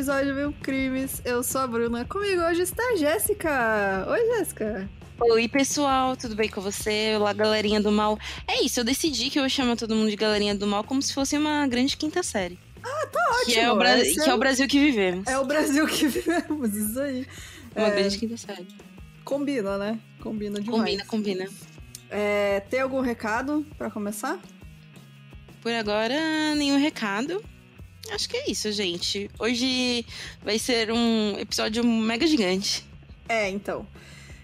episódio Mil Crimes. Eu sou a Bruna. Comigo hoje está a Jéssica. Oi, Jéssica. Oi, pessoal, tudo bem com você? Olá, galerinha do mal. É isso, eu decidi que eu chamo todo mundo de galerinha do mal como se fosse uma grande quinta série. Ah, tá ótimo. Que é o, Bra que é o Brasil que vivemos. É o Brasil que vivemos, isso aí. Uma É, grande quinta série. Combina, né? Combina demais. Combina, combina. É, tem algum recado pra começar? Por agora, nenhum recado. Acho que é isso, gente. Hoje vai ser um episódio mega gigante. É, então.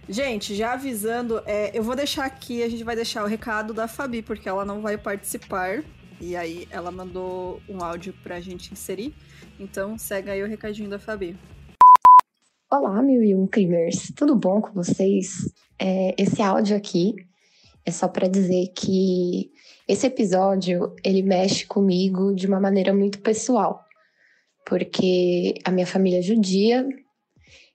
Gente, já avisando, é, eu vou deixar aqui, a gente vai deixar o recado da Fabi, porque ela não vai participar. E aí ela mandou um áudio pra gente inserir. Então segue aí o recadinho da Fabi. Olá, mil e um crimers, tudo bom com vocês? É, esse áudio aqui é só para dizer que esse episódio ele mexe comigo de uma maneira muito pessoal, porque a minha família é judia,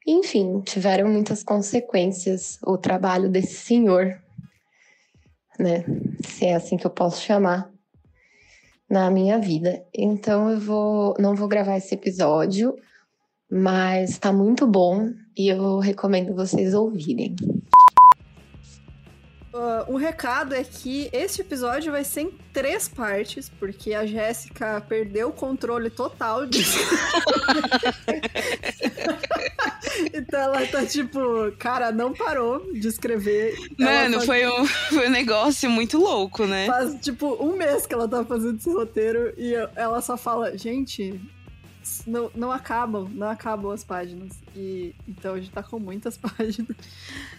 enfim, tiveram muitas consequências o trabalho desse senhor, né? Se é assim que eu posso chamar na minha vida. Então eu vou, não vou gravar esse episódio mas tá muito bom e eu recomendo vocês ouvirem. Um recado é que este episódio vai ser em três partes, porque a Jéssica perdeu o controle total disso. então ela tá tipo, cara, não parou de escrever. Mano, faz- foi um, foi um negócio muito louco, né? Faz tipo um mês que ela tá fazendo esse roteiro e ela só fala, gente, não, não acabam, não acabam as páginas. E então a gente tá com muitas páginas.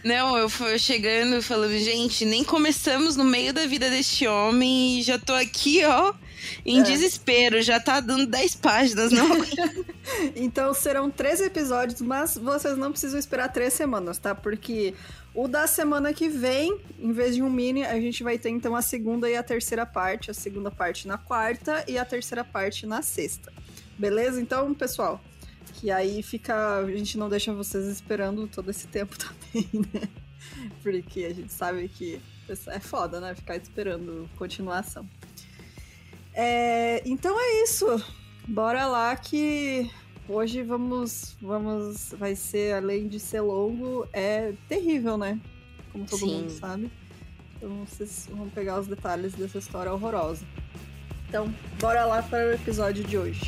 Não, eu fui chegando e falando, gente, nem começamos no meio da vida deste homem e já tô aqui, ó, em É. desespero. Já tá dando 10 páginas, não? Então serão três episódios, mas vocês não precisam esperar três semanas, tá? Porque o da semana que vem, em vez de um mini, a gente vai ter então a segunda e a terceira parte. A segunda parte na quarta e a terceira parte na sexta. Beleza? Então, pessoal, que aí fica. A gente não deixa vocês esperando todo esse tempo também, né? Porque a gente sabe que é foda, né? Ficar esperando continuação. É, então é isso. Bora lá que hoje vamos vamos vai ser além de ser longo é terrível, né? Como todo Sim. mundo sabe. Então vocês vão pegar os detalhes dessa história horrorosa. Então, bora lá para o episódio de hoje.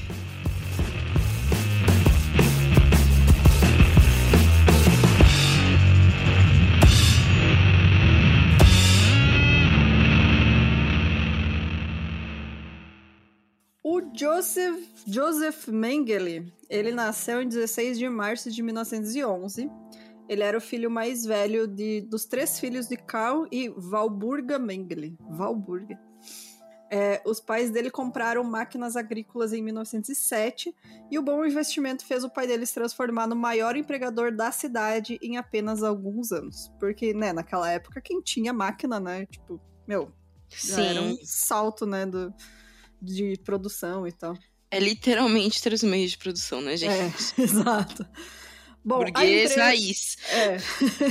O Joseph, Joseph Mengele, ele nasceu em 16 de março de 1911. Ele era o filho mais velho de, dos três filhos de Karl e Walburga Mengele. Walburga. É, os pais dele compraram máquinas agrícolas em 1907 e o bom investimento fez o pai dele se transformar no maior empregador da cidade em apenas alguns anos. Porque, né, naquela época, quem tinha máquina, né, tipo, meu, já era um Sim. salto, né, do, de produção e tal. É literalmente três meios de produção, né, gente? É, exato. Bom, a Burguês empresa- raiz. É.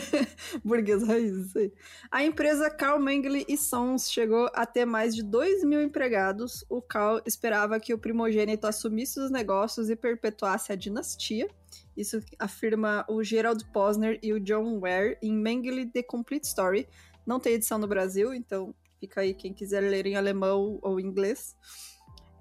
Burguês raiz, isso aí. A empresa Carl Mengele e Sons chegou a ter mais de 2 mil empregados. O Carl esperava que o primogênito assumisse os negócios e perpetuasse a dinastia. Isso afirma o Gerald Posner e o John Ware em Mengele The Complete Story. Não tem edição no Brasil, então fica aí quem quiser ler em alemão ou inglês.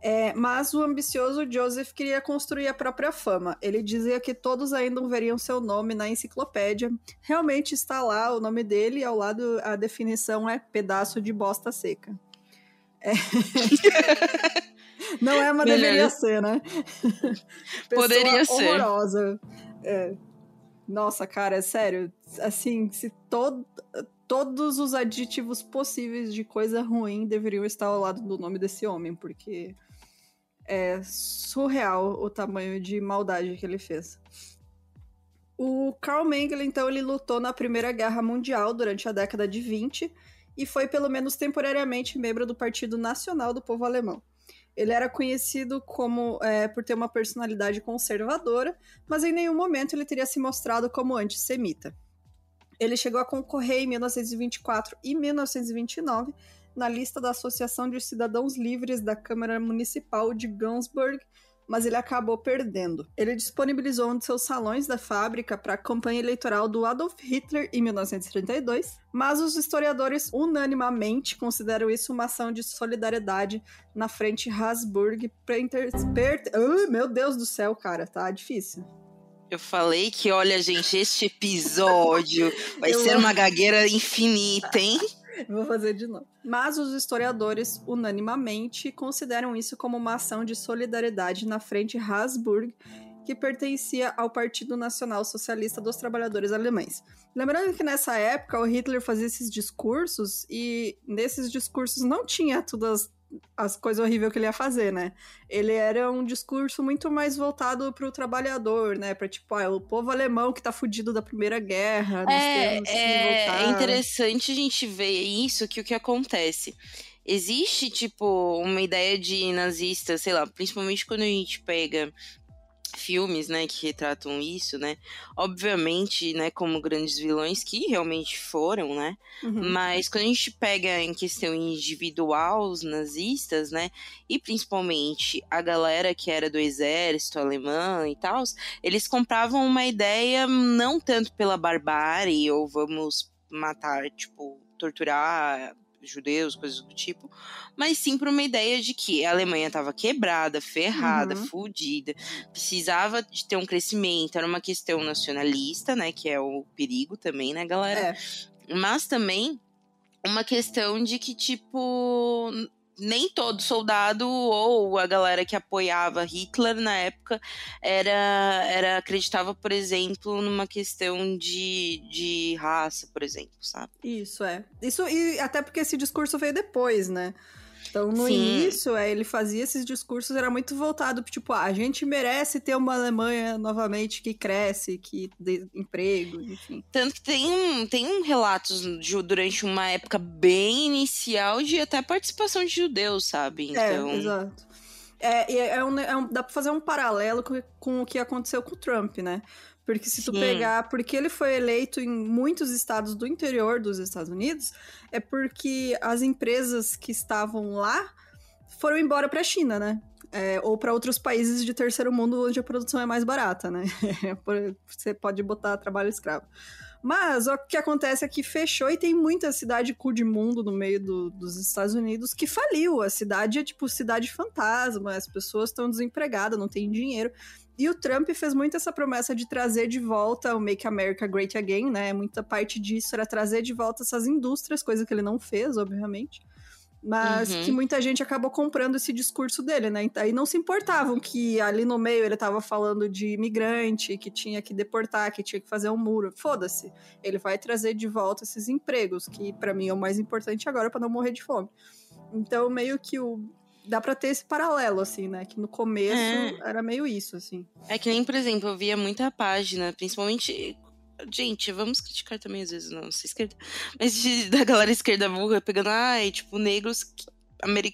É, mas o ambicioso Joseph queria construir a própria fama. Ele dizia que todos ainda veriam seu nome na enciclopédia. Realmente está lá o nome dele, e ao lado a definição é pedaço de bosta seca. É. Não é, mas Melhor. deveria ser, né? Poderia ser. horrorosa. É. Nossa, cara, é sério. Assim, se todo, todos os adjetivos possíveis de coisa ruim deveriam estar ao lado do nome desse homem, porque é surreal o tamanho de maldade que ele fez. O Karl Mengele, então, ele lutou na Primeira Guerra Mundial durante a década de 20 e foi, pelo menos temporariamente, membro do Partido Nacional do Povo Alemão. Ele era conhecido como é, por ter uma personalidade conservadora, mas em nenhum momento ele teria se mostrado como antissemita. Ele chegou a concorrer em 1924 e 1929 na lista da Associação de Cidadãos Livres da Câmara Municipal de Gunsburg, mas ele acabou perdendo. Ele disponibilizou um de seus salões da fábrica para a campanha eleitoral do Adolf Hitler em 1932, mas os historiadores unanimamente consideram isso uma ação de solidariedade na frente Habsburg para. Oh, meu Deus do céu, cara, tá difícil. Eu falei que, olha, gente, este episódio vai Eu ser uma gagueira infinita, hein? Vou fazer de novo. Mas os historiadores, unanimamente, consideram isso como uma ação de solidariedade na frente Habsburg, que pertencia ao Partido Nacional Socialista dos Trabalhadores Alemães. Lembrando que nessa época o Hitler fazia esses discursos e nesses discursos não tinha todas as coisas horríveis que ele ia fazer, né? Ele era um discurso muito mais voltado para o trabalhador, né? Para tipo, ah, o povo alemão que tá fudido da Primeira Guerra. É, é, é interessante a gente ver isso, que o que acontece. Existe, tipo, uma ideia de nazista, sei lá, principalmente quando a gente pega filmes, né, que retratam isso, né? Obviamente, né, como grandes vilões que realmente foram, né? Uhum. Mas quando a gente pega em questão individual os nazistas, né, e principalmente a galera que era do exército alemão e tal, eles compravam uma ideia não tanto pela barbárie ou vamos matar, tipo, torturar judeus, coisas do tipo, mas sim por uma ideia de que a Alemanha estava quebrada, ferrada, uhum. fudida, precisava de ter um crescimento, era uma questão nacionalista, né, que é o perigo também, né, galera? É. Mas também uma questão de que, tipo, nem todo soldado ou a galera que apoiava Hitler na época era, era acreditava, por exemplo, numa questão de, de raça, por exemplo, sabe? Isso é. Isso e até porque esse discurso veio depois, né? Então, no Sim. início, é, ele fazia esses discursos, era muito voltado, tipo, ah, a gente merece ter uma Alemanha novamente que cresce, que dê emprego, enfim. Tanto que tem, tem relatos de, durante uma época bem inicial de até participação de judeus, sabe? É, então... É, exato. É, é, um, é um, dá pra fazer um paralelo com, com o que aconteceu com o Trump, né? Porque se tu Sim. pegar, porque ele foi eleito em muitos estados do interior dos Estados Unidos, é porque as empresas que estavam lá foram embora para a China, né? É, ou para outros países de terceiro mundo onde a produção é mais barata, né? Você pode botar trabalho escravo. Mas o que acontece é que fechou e tem muita cidade cu de mundo no meio do, dos Estados Unidos que faliu. A cidade é tipo cidade fantasma, as pessoas estão desempregadas, não tem dinheiro. E o Trump fez muito essa promessa de trazer de volta o Make America Great Again, né? Muita parte disso era trazer de volta essas indústrias, coisa que ele não fez, obviamente. Mas uhum. que muita gente acabou comprando esse discurso dele, né? Aí não se importavam que ali no meio ele tava falando de imigrante, que tinha que deportar, que tinha que fazer um muro. Foda-se. Ele vai trazer de volta esses empregos, que para mim é o mais importante agora para não morrer de fome. Então, meio que o, dá pra ter esse paralelo, assim, né? Que no começo é. era meio isso, assim. É que nem, por exemplo, eu via muita página, principalmente. Gente, vamos criticar também às vezes não, nossa esquerda. Mas de, da galera esquerda burra pegando, ai, tipo, negros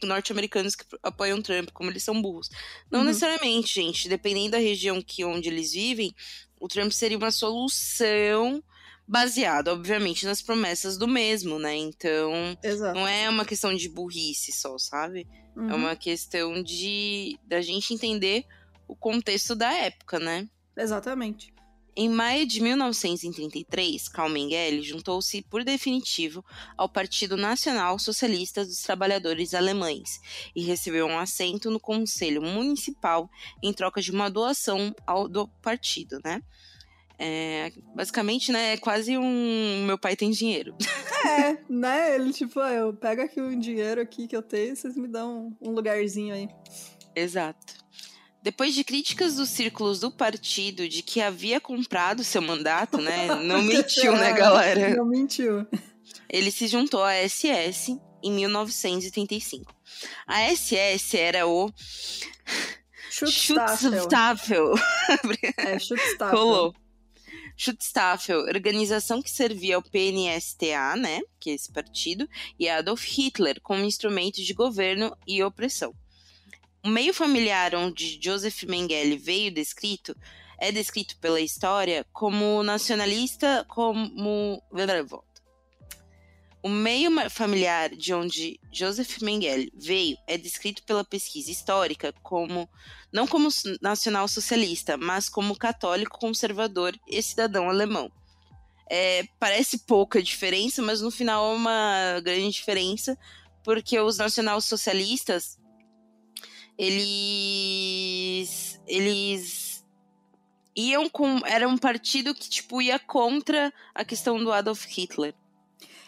norte-americanos que apoiam Trump, como eles são burros. Não uhum. necessariamente, gente. Dependendo da região que onde eles vivem, o Trump seria uma solução baseado, obviamente, nas promessas do mesmo, né? Então, Exato. não é uma questão de burrice só, sabe? Uhum. É uma questão de da gente entender o contexto da época, né? Exatamente. Em maio de 1933, Karl Mengele juntou-se por definitivo ao Partido Nacional Socialista dos Trabalhadores Alemães e recebeu um assento no Conselho Municipal em troca de uma doação ao, do partido, né? É, basicamente, né, é quase um meu pai tem dinheiro. É, né? Ele tipo, ah, eu pego aqui um dinheiro aqui que eu tenho, vocês me dão um lugarzinho aí. Exato. Depois de críticas dos círculos do partido de que havia comprado seu mandato, né? Não mentiu, né, galera? Não mentiu. Ele se juntou à SS em 1935. A SS era o Schutzstaffel. É, Schutzstaffel. Rolou. Schutzstaffel, organização que servia ao PNSTA, né, que é esse partido, e Adolf Hitler como instrumento de governo e opressão. O meio familiar onde Joseph Mengele veio descrito é descrito pela história como nacionalista, como O meio familiar de onde Joseph Mengele veio é descrito pela pesquisa histórica como não como nacional-socialista, mas como católico conservador e cidadão alemão. É, parece pouca diferença, mas no final é uma grande diferença, porque os nacional-socialistas eles eles iam com era um partido que tipo ia contra a questão do Adolf Hitler.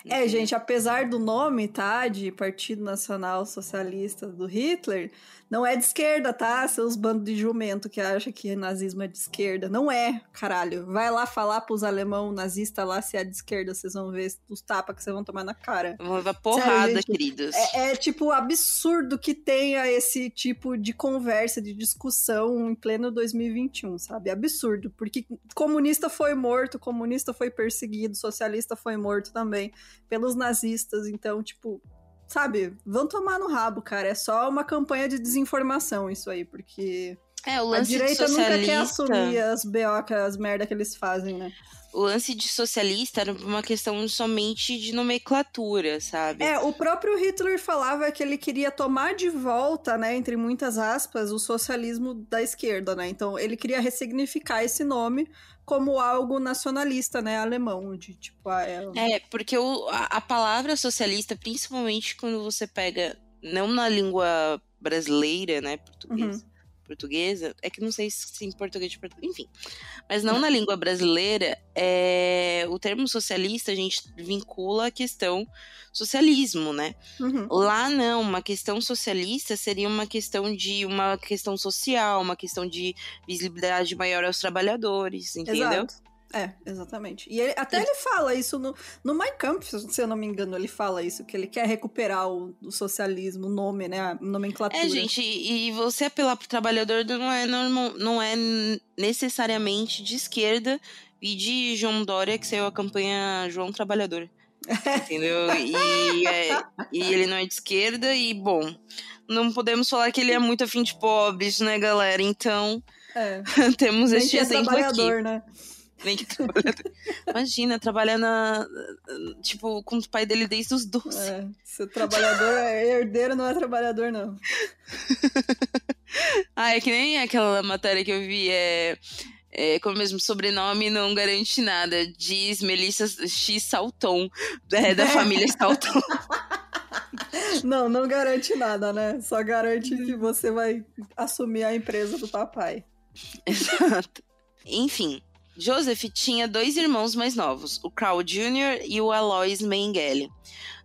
É, gente, apesar do nome, tá, de Partido Nacional Socialista do Hitler, não é de esquerda, tá? Seus bandos de jumento que acham que nazismo é de esquerda. Não é, caralho. Vai lá falar pros alemão nazista lá se é de esquerda, vocês vão ver os tapas que vocês vão tomar na cara. Vão levar porrada, Sério, queridos. É, é, tipo absurdo que tenha esse tipo de conversa, de discussão em pleno 2021, sabe? Absurdo. Porque comunista foi morto, comunista foi perseguido, socialista foi morto também pelos nazistas. Então, tipo, sabe, vão tomar no rabo, cara. É só uma campanha de desinformação isso aí, porque é, o lance a direita socialista... nunca quer assumir as BO, as merda que eles fazem, né? O lance de socialista era uma questão somente de nomenclatura, sabe? É, o próprio Hitler falava que ele queria tomar de volta, né, entre muitas aspas, o socialismo da esquerda, né? Então ele queria ressignificar esse nome como algo nacionalista, né, alemão, de tipo... Ah, é... é, porque o, a, a palavra socialista, principalmente quando você pega, não na língua brasileira, né, português, uhum portuguesa, é que não sei se em português de Portugal, enfim. Mas não na língua brasileira, é, o termo socialista a gente vincula a questão socialismo, né? Uhum. Lá não, uma questão socialista seria uma questão de uma questão social, uma questão de visibilidade maior aos trabalhadores, entendeu? Exato. É, exatamente. E ele, até ele fala isso no, no Mein Kampf, se eu não me engano, ele fala isso, que ele quer recuperar o, o socialismo, o nome, né, a nomenclatura. É, gente, e, você apelar pro trabalhador não é, normal, não é necessariamente de esquerda e de João Dória, que saiu a campanha João Trabalhador. Entendeu? E, é, e ele não é de esquerda, e bom, não podemos falar que ele é muito afim de pobres, né, galera? Então, é. temos este é exemplo aqui. Né? Nem que Imagina, trabalhar na. Tipo, com o pai dele desde os 12. É, se o trabalhador é herdeiro, não é trabalhador, não. ah, é que nem aquela matéria que eu vi, é. É, com o mesmo sobrenome não garante nada. Diz Melissa X Salton, é, da família Salton. Não, não garante nada, né? Só garante que você vai assumir a empresa do papai. Exato. Enfim, Joseph tinha dois irmãos mais novos, o Carl Jr. e o Alois Mengele.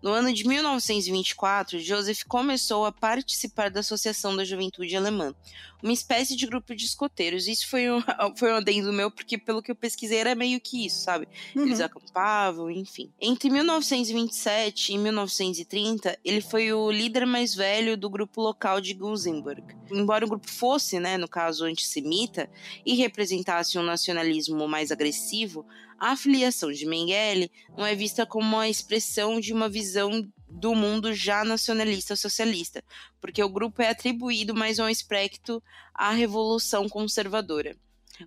No ano de 1924, Joseph começou a participar da Associação da Juventude Alemã, uma espécie de grupo de escoteiros. Isso foi um, foi um adendo meu, porque pelo que eu pesquisei era meio que isso, sabe? Uhum. Eles acampavam, enfim. Entre 1927 e 1930, ele foi o líder mais velho do grupo local de Gusenberg. Embora o grupo fosse, né, no caso, antissemita, e representasse um nacionalismo mais agressivo, a filiação de Mengele não é vista como a expressão de uma visão do mundo já nacionalista socialista, porque o grupo é atribuído mais a um aspecto à revolução conservadora.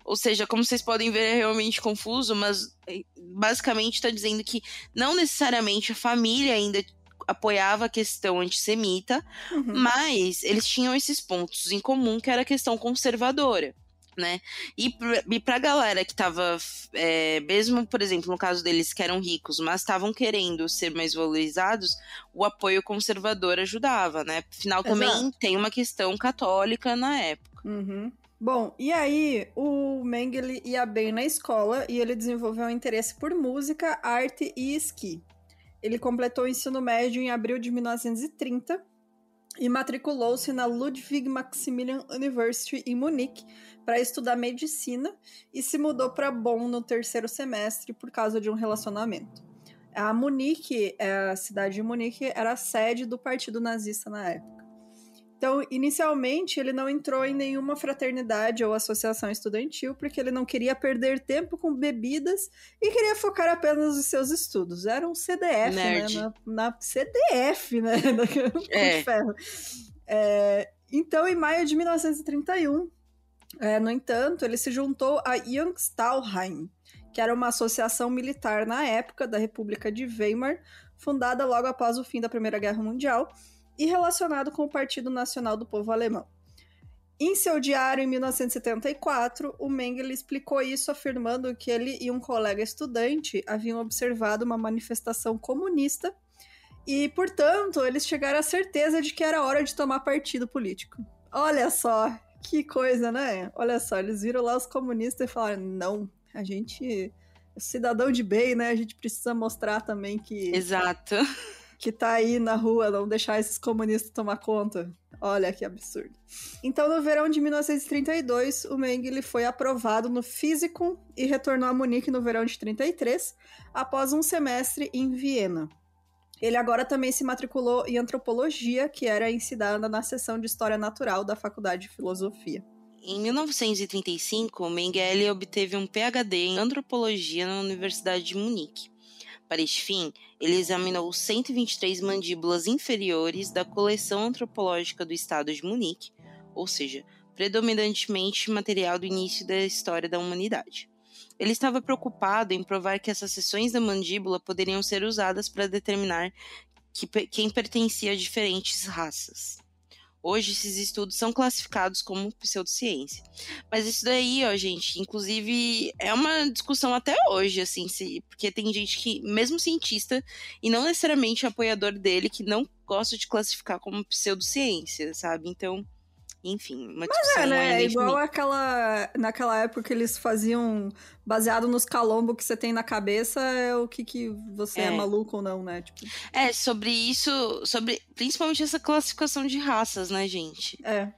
Ou seja, como vocês podem ver, é realmente confuso, mas eh, basicamente está dizendo que não necessariamente a família ainda apoiava a questão antissemita, uhum. mas eles tinham esses pontos em comum que era a questão conservadora né? E, e pra galera que tava, é, mesmo, por exemplo, no caso deles que eram ricos, mas estavam querendo ser mais valorizados, o apoio conservador ajudava, né? Afinal, Exato. também tem uma questão católica na época. Uhum. Bom, e aí o Mengele ia bem na escola e ele desenvolveu um interesse por música, arte e esqui. Ele completou o ensino médio em abril de 1930 e matriculou-se na Ludwig Maximilian University em Munique para estudar medicina e se mudou para Bonn no terceiro semestre por causa de um relacionamento. A Munique, a cidade de Munique, era a sede do partido nazista na época. Então, inicialmente, ele não entrou em nenhuma fraternidade ou associação estudantil porque ele não queria perder tempo com bebidas e queria focar apenas nos seus estudos. Era um CDF, né? Nerd. né? Na, na, CDF, né? É. É, então, em maio de 1931, é, no entanto, ele se juntou a Jungstahlheim, que era uma associação militar na época da República de Weimar, fundada logo após o fim da Primeira Guerra Mundial e relacionado com o Partido Nacional do Povo Alemão. Em seu diário, em 1974, o Mengele explicou isso afirmando que ele e um colega estudante haviam observado uma manifestação comunista e, portanto, eles chegaram à certeza de que era hora de tomar partido político. Olha só, que coisa, né? Olha só, eles viram lá os comunistas e falaram: não, a gente é cidadão de bem, né? A gente precisa mostrar também que. Exato. Que tá aí na rua, não deixar esses comunistas tomar conta. Olha que absurdo. Então, no verão de 1932, o Mengele foi aprovado no físico e retornou a Munique no verão de 33, após um semestre em Viena. Ele agora também se matriculou em antropologia, que era ensinada na seção de História Natural da Faculdade de Filosofia. Em 1935, Mengele obteve um PhD em antropologia na Universidade de Munique. Para este fim, ele examinou 123 mandíbulas inferiores da coleção antropológica do estado de Munique, ou seja, predominantemente material do início da história da humanidade. Ele estava preocupado em provar que essas seções da mandíbula poderiam ser usadas para determinar que, quem pertencia a diferentes raças. Hoje, esses estudos são classificados como pseudociência. Mas isso daí, ó, gente, inclusive, é uma discussão até hoje, assim, se, porque tem gente que, mesmo cientista, e não necessariamente apoiador dele, que não gosta de classificar como pseudociência, sabe? Então, enfim, uma Mas é, né? É igual aquela. Naquela época que eles faziam baseado nos calombos que você tem na cabeça, é o que, que você é. é. maluco ou não, né? Tipo... É, sobre isso, sobre principalmente essa classificação de raças, né, gente? É.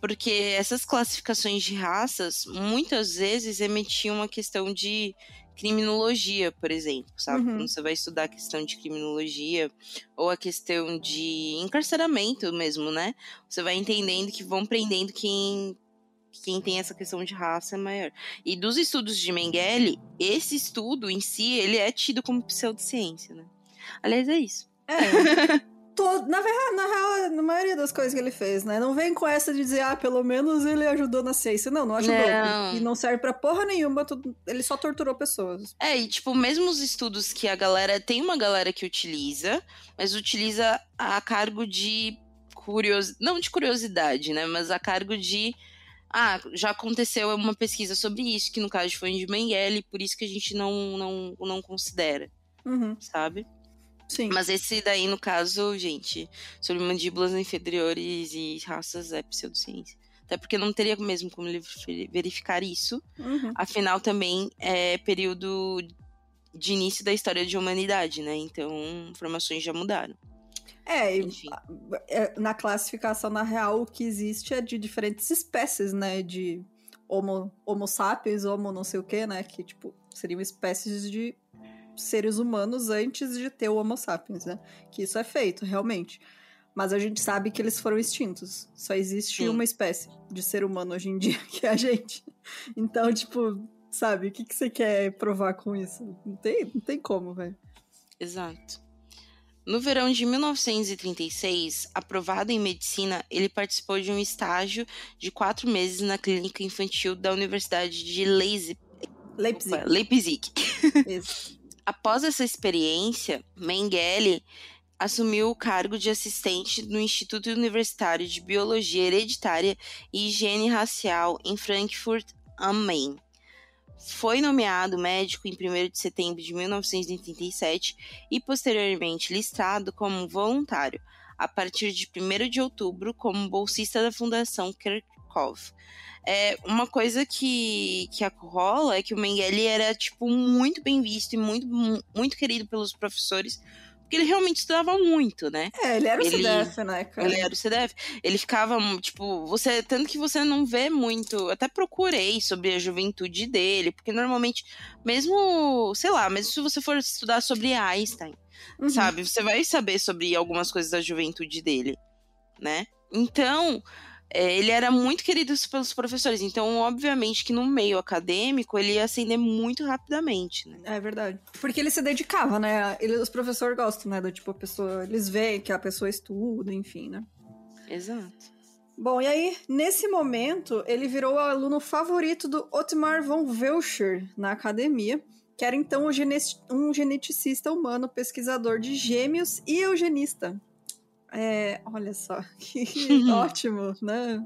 Porque essas classificações de raças muitas vezes emitiam uma questão de criminologia, por exemplo, sabe? Uhum. Quando você vai estudar a questão de criminologia ou a questão de encarceramento mesmo, né? Você vai entendendo que vão prendendo quem quem tem essa questão de raça é maior. E dos estudos de Mengele, esse estudo em si, ele é tido como pseudociência, né? Aliás, é isso. É. todo, na verdade, na real, na maioria das coisas que ele fez, né? Não vem com essa de dizer, ah, pelo menos ele ajudou na ciência. Não, não ajudou. Não. E não serve pra porra nenhuma, ele só torturou pessoas. É, e tipo, mesmo os estudos que a galera. Tem uma galera que utiliza, mas utiliza a cargo de curiosidade. Não de curiosidade, né? Mas a cargo de. Ah, já aconteceu uma pesquisa sobre isso, que no caso foi de Mengele, por isso que a gente não, não, não considera. Uhum. Sabe? Sim. Mas esse daí, no caso, gente, sobre mandíbulas inferiores e raças é pseudociência. Até porque não teria mesmo como ele verificar isso. Uhum. Afinal, também é período de início da história de humanidade, né? Então, informações já mudaram. É, é, na classificação, na real, o que existe é de diferentes espécies, né? De homo, homo sapiens, homo não sei o que, né? Que, tipo, seriam espécies de seres humanos antes de ter o Homo sapiens, né? Que isso é feito, realmente. Mas a gente sabe que eles foram extintos. Só existe Sim. uma espécie de ser humano hoje em dia, que é a gente. Então, tipo, sabe, o que, que você quer provar com isso? Não tem, não tem como, velho. Exato. No verão de 1936, aprovado em medicina, ele participou de um estágio de quatro meses na clínica infantil da Universidade de Leipzig. Leipzig. Leipzig. Isso. Após essa experiência, Mengele assumiu o cargo de assistente no Instituto Universitário de Biologia Hereditária e Higiene Racial em Frankfurt am Main. Foi nomeado médico em 1 de setembro de 1987 e posteriormente listado como voluntário, a partir de 1 de outubro como bolsista da Fundação É, uma coisa que, que rola é que o Mengele era, tipo, muito bem visto e muito, muito querido pelos professores, porque ele realmente estudava muito, né? É, ele era o ele, CDF, né, cara? Ele era o CDF. Ele ficava, tipo, você. Tanto que você não vê muito. Até procurei sobre a juventude dele, porque normalmente, mesmo, sei lá, mesmo se você for estudar sobre Einstein, uhum. sabe? Você vai saber sobre algumas coisas da juventude dele, né? Então, ele era muito querido pelos professores, então, obviamente, que no meio acadêmico ele ia ascender muito rapidamente, né? É verdade. Porque ele se dedicava, né? Ele, os professores gostam, né? Do tipo, a pessoa. Eles veem que a pessoa estuda, enfim, né? Exato. Bom, e aí, nesse momento, ele virou o aluno favorito do Otmar von Welscher na academia, que era então um geneticista humano, pesquisador de gêmeos e eugenista. É, olha só, que ótimo, né?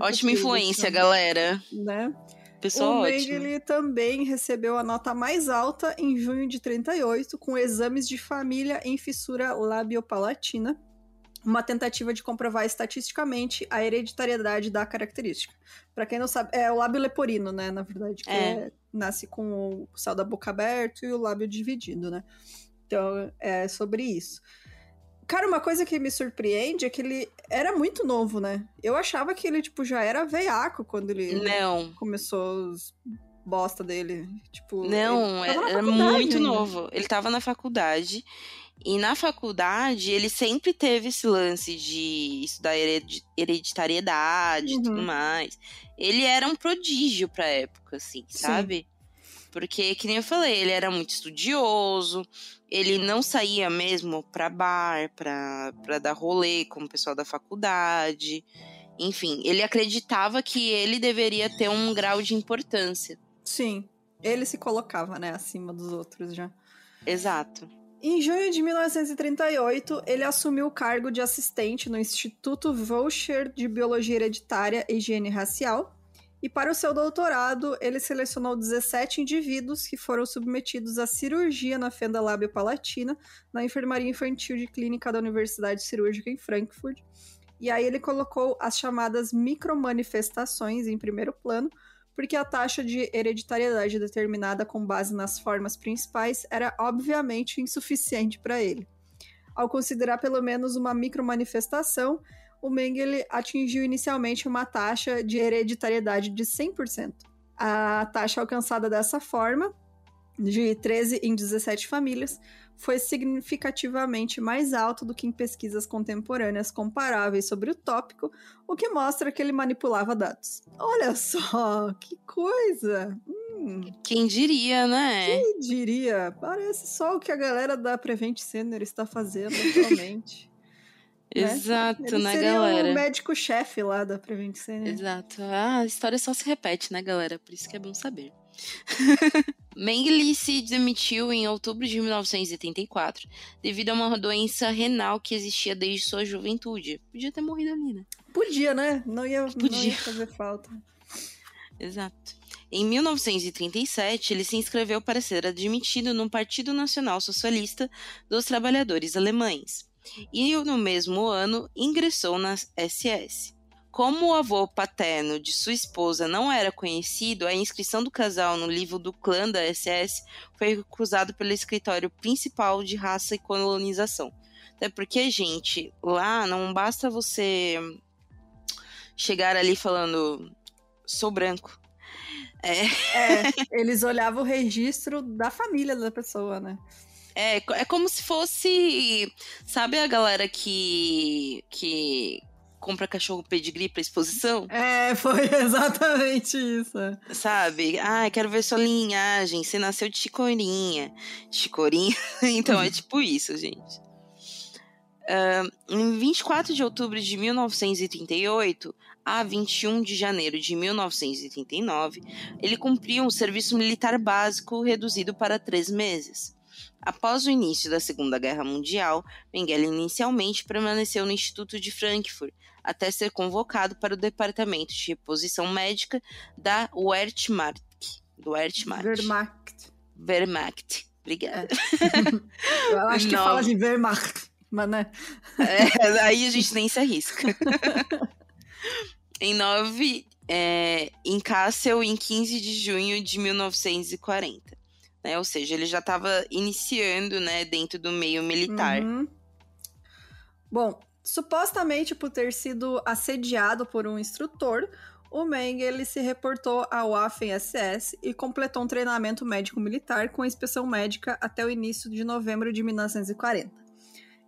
Ótima influência, galera. Né? Pessoa o Mengele também recebeu a nota mais alta em junho de 38, com exames de família em fissura labiopalatina, uma tentativa de comprovar estatisticamente a hereditariedade da característica. Para quem não sabe, é o lábio leporino, né, na verdade, que é. É, nasce com o céu da boca aberto e o lábio dividido, né? Então, é sobre isso. Cara, uma coisa que me surpreende é que ele era muito novo, né? Eu achava que ele, tipo, já era veiaco quando ele não. começou os bosta dele. Tipo, não, era muito ainda. novo. Ele tava na faculdade. E na faculdade, ele sempre teve esse lance de estudar hereditariedade uhum. e tudo uhum. mais. Ele era um prodígio pra época, assim, Sim. sabe? Porque, que nem eu falei, ele era muito estudioso, ele não saía mesmo pra bar, pra, pra dar rolê com o pessoal da faculdade. Enfim, ele acreditava que ele deveria ter um grau de importância. Sim, ele se colocava, né, acima dos outros já. Exato. Em junho de 1938, ele assumiu o cargo de assistente no Instituto Volcher de Biologia Hereditária e Higiene Racial, e para o seu doutorado, ele selecionou 17 indivíduos que foram submetidos à cirurgia na fenda lábio-palatina na enfermaria infantil de clínica da Universidade Cirúrgica em Frankfurt. E aí ele colocou as chamadas micromanifestações em primeiro plano, porque a taxa de hereditariedade determinada com base nas formas principais era obviamente insuficiente para ele. Ao considerar pelo menos uma micromanifestação, o Mengele atingiu inicialmente uma taxa de hereditariedade de 100%. A taxa alcançada dessa forma, de 13 em 17 famílias, foi significativamente mais alta do que em pesquisas contemporâneas comparáveis sobre o tópico, o que mostra que ele manipulava dados. Olha só, que coisa! Hum. Quem diria, né? Quem diria? Parece só o que a galera da Prevent Center está fazendo atualmente. Né? Exato, Ele né, seria galera? o médico-chefe lá da Prevent Senior. Exato. Ah, a história só se repete, né, galera? Por isso que é bom saber. Mengele se demitiu em outubro de 1984 devido a uma doença renal que existia desde sua juventude. Podia ter morrido ali, né? Podia, né? Não ia, Podia. Não ia fazer falta. Exato. Em 1937, ele se inscreveu para ser admitido no Partido Nacional Socialista dos Trabalhadores Alemães e no mesmo ano ingressou na SS. Como o avô paterno de sua esposa não era conhecido, a inscrição do casal no livro do clã da SS foi recusado pelo escritório principal de raça e colonização. Até porque, gente, lá não basta você chegar ali falando sou branco. É. é eles olhavam o registro da família da pessoa, né? É, é como se fosse. Sabe a galera que. que compra cachorro pedigree pra exposição? É, foi exatamente isso. Sabe? Ah, quero ver sua linhagem. Você nasceu de chicorinha. Chicorinha? então é tipo isso, gente. Uh, em 24 de outubro de 1938 a 21 de janeiro de 1939, ele cumpriu um serviço militar básico reduzido para três meses. Após o início da Segunda Guerra Mundial, Mengele inicialmente permaneceu no Instituto de Frankfurt, até ser convocado para o Departamento de Reposição Médica da Wehrmacht. Do Wehrmacht. Wehrmacht. Wehrmacht. Obrigada. É. Eu acho que Não. fala de Wehrmacht, mas né? É, aí a gente nem se arrisca. em 9, é, em Kassel, em 15 de junho de 1940 né? Ou seja, ele já estava iniciando, né, dentro do meio militar. Uhum. Bom, supostamente por ter sido assediado por um instrutor, o Meng ele se reportou ao Waffen-SS e completou um treinamento médico-militar com inspeção médica até o início de novembro de 1940.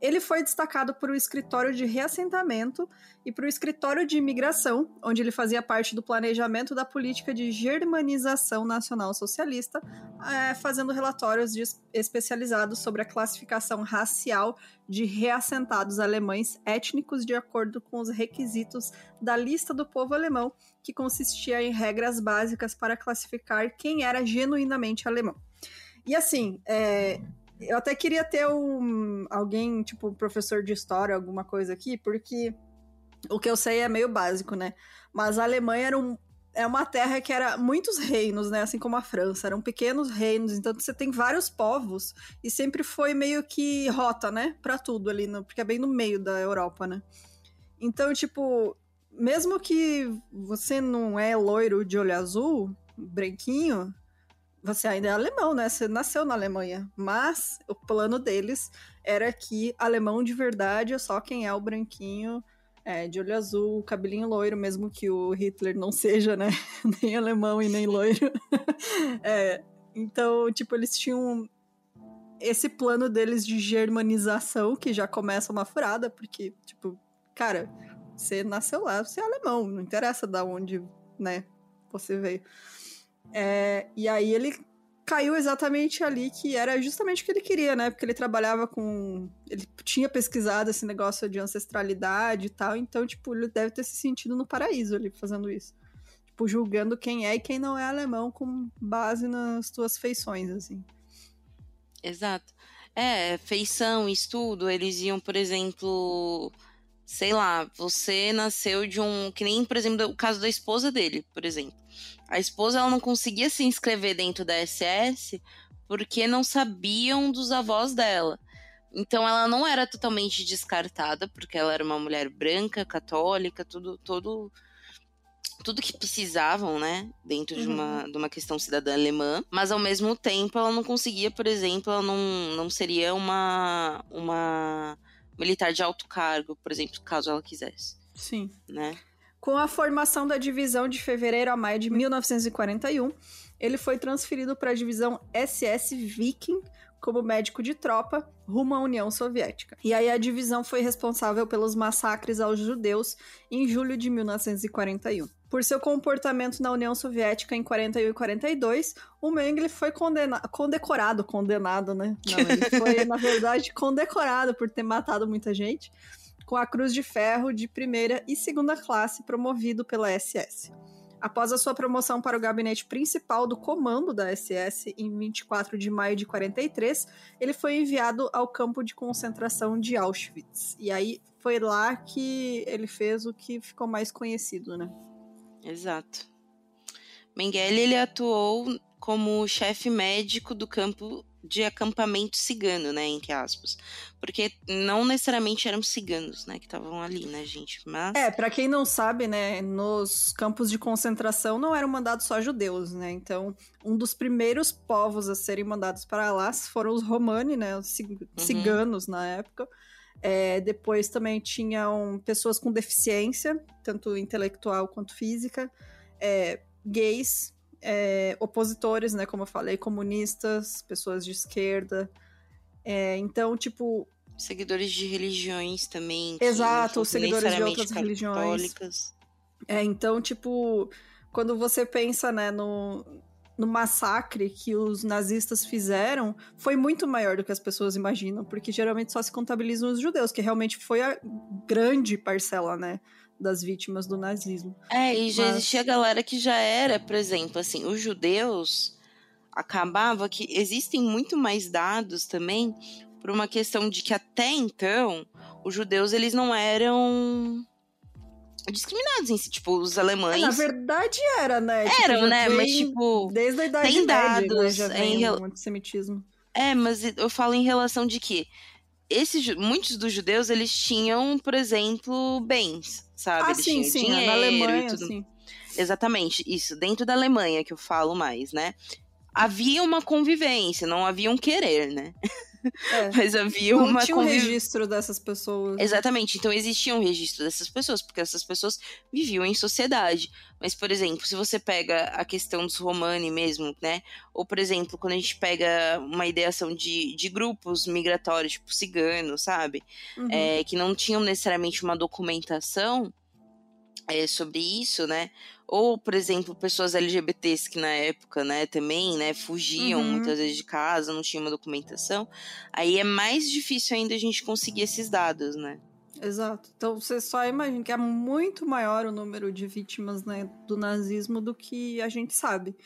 Ele foi destacado para o escritório de reassentamento e para o escritório de imigração, onde ele fazia parte do planejamento da política de germanização nacional socialista, é, fazendo relatórios de, especializados sobre a classificação racial de reassentados alemães étnicos de acordo com os requisitos da lista do povo alemão, que consistia em regras básicas para classificar quem era genuinamente alemão. E assim, é, eu até queria ter um, alguém, tipo, professor de história, alguma coisa aqui, porque o que eu sei é meio básico, né? Mas a Alemanha era um, é uma terra que era muitos reinos, né? Assim como a França, eram pequenos reinos, então você tem vários povos e sempre foi meio que rota, né? Para tudo ali, no, porque é bem no meio da Europa, né? Então, tipo, mesmo que você não é loiro de olho azul, branquinho, você ainda é alemão, né? Você nasceu na Alemanha. Mas o plano deles era que alemão de verdade é só quem é o branquinho, é, de olho azul, cabelinho loiro, mesmo que o Hitler não seja, né? nem alemão e nem loiro. é, então, tipo, eles tinham esse plano deles de germanização, que já começa uma furada, porque, tipo, cara, você nasceu lá, você é alemão, não interessa da onde, né, você veio. É, e aí ele caiu exatamente ali que era justamente o que ele queria, né? Porque ele trabalhava com. Ele tinha pesquisado esse negócio de ancestralidade e tal, então, tipo, ele deve ter se sentido no paraíso ali fazendo isso. Tipo, julgando quem é e quem não é alemão com base nas tuas feições, assim. Exato. É, feição, estudo, eles iam, por exemplo, sei lá, você nasceu de um. Que nem, por exemplo, o caso da esposa dele, por exemplo. A esposa ela não conseguia se inscrever dentro da SS porque não sabiam dos avós dela. Então ela não era totalmente descartada, porque ela era uma mulher branca, católica, tudo, todo, tudo que precisavam, né, dentro uhum. de, uma, de uma questão cidadã alemã, mas ao mesmo tempo ela não conseguia, por exemplo, ela não, não seria uma, uma militar de alto cargo, por exemplo, caso ela quisesse. Sim. Né? Com a formação da divisão de fevereiro a maio de 1941, ele foi transferido para a divisão SS Viking como médico de tropa rumo à União Soviética. E aí a divisão foi responsável pelos massacres aos judeus em julho de 1941. Por seu comportamento na União Soviética em 41 e 42, o Mengele foi condecorado, condenado, né? Não, ele foi, na verdade, condecorado por ter matado muita gente com a Cruz de Ferro de primeira e segunda classe promovido pela SS. Após a sua promoção para o gabinete principal do comando da SS em 24 de maio de 43, ele foi enviado ao campo de concentração de Auschwitz. E aí foi lá que ele fez o que ficou mais conhecido, né? Exato. Mengele ele atuou como chefe médico do campo de acampamento cigano, né, entre aspas. Porque não necessariamente eram ciganos, né, que estavam ali, né, gente, mas... É, para quem não sabe, né, nos campos de concentração não eram mandados só judeus, né, então um dos primeiros povos a serem mandados para lá foram os romani, né, os uhum. ciganos uhum. na época. É, depois também tinham pessoas com deficiência, tanto intelectual quanto física, é, gays, é, opositores, né? Como eu falei, comunistas, pessoas de esquerda. É, então, tipo. Seguidores de religiões também. Exato, seguidores de outras religiões. É, então, tipo, quando você pensa, né, no, no massacre que os nazistas fizeram, foi muito maior do que as pessoas imaginam, porque geralmente só se contabilizam os judeus, que realmente foi a grande parcela, né? das vítimas do nazismo. É, e já Mas... existia galera que já era, por exemplo, assim, os judeus acabava que existem muito mais dados também por uma questão de que até então os judeus eles não eram discriminados em si, tipo, os alemães. É, na verdade era, né? Tipo, Eram, né? Mas tipo, desde a idade tem dados média, né? já vem em um antissemitismo. É, mas eu falo em relação de que esses muitos dos judeus eles tinham, por exemplo, bens, sabe? Ah, eles sim, sim, dinheiro na Alemanha, e tudo. sim. Exatamente, isso, dentro da Alemanha que eu falo mais, né? havia uma convivência, não havia um querer, né? É. Mas havia não uma tinha um registro dessas pessoas. Exatamente. Então existia um registro dessas pessoas, porque essas pessoas viviam em sociedade. Mas, por exemplo, se você pega a questão dos Romani mesmo, né? Ou, por exemplo, quando a gente pega uma ideação de, de grupos migratórios, tipo ciganos, sabe? Uhum. É, que não tinham necessariamente uma documentação é, sobre isso, né? Ou, por exemplo, pessoas LGBTs que na época, né, também, né, fugiam uhum. muitas vezes de casa, não tinha uma documentação. Aí é mais difícil ainda a gente conseguir esses dados, né? Exato. Então você só imagina que é muito maior o número de vítimas né, do nazismo do que a gente sabe.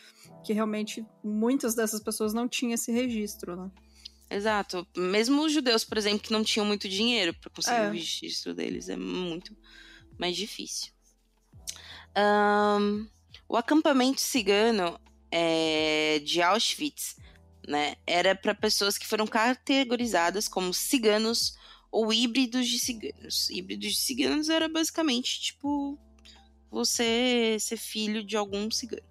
Que realmente muitas dessas pessoas não tinham esse registro, né? Exato. Mesmo os judeus, por exemplo, que não tinham muito dinheiro para conseguir é. o registro deles, é muito mais difícil. Um, o acampamento cigano é, de Auschwitz né, era para pessoas que foram categorizadas como ciganos ou híbridos de ciganos. Híbridos de ciganos era basicamente tipo você ser filho de algum cigano.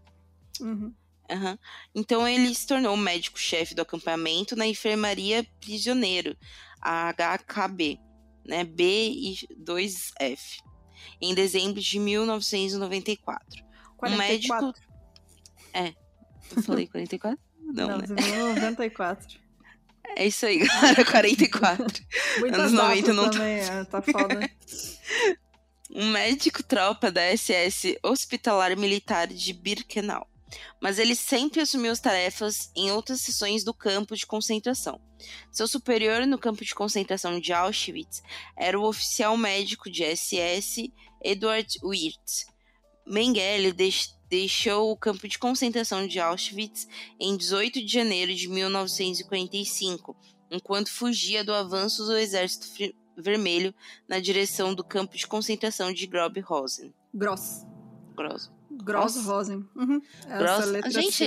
Uhum. Uhum. Então ele se tornou médico-chefe do acampamento na enfermaria prisioneiro, a HKB, né, B e 2F em dezembro de 1994. 44. Um médico. É. Eu falei 44? Não, Não né? 94. É isso aí, galera. 44. Muitas Anos 90 não também, é, tá foda. um médico tropa da SS Hospitalar Militar de Birkenau. Mas ele sempre assumiu as tarefas em outras seções do campo de concentração. Seu superior no campo de concentração de Auschwitz era o oficial médico de SS Edward Wirtz. Mengele deixou o campo de concentração de Auschwitz em 18 de janeiro de 1945, enquanto fugia do avanço do Exército Vermelho na direção do campo de concentração de Grob-Rosen. Gross. Gross. Gross-Rosen. Uhum. Gross. Letra gente,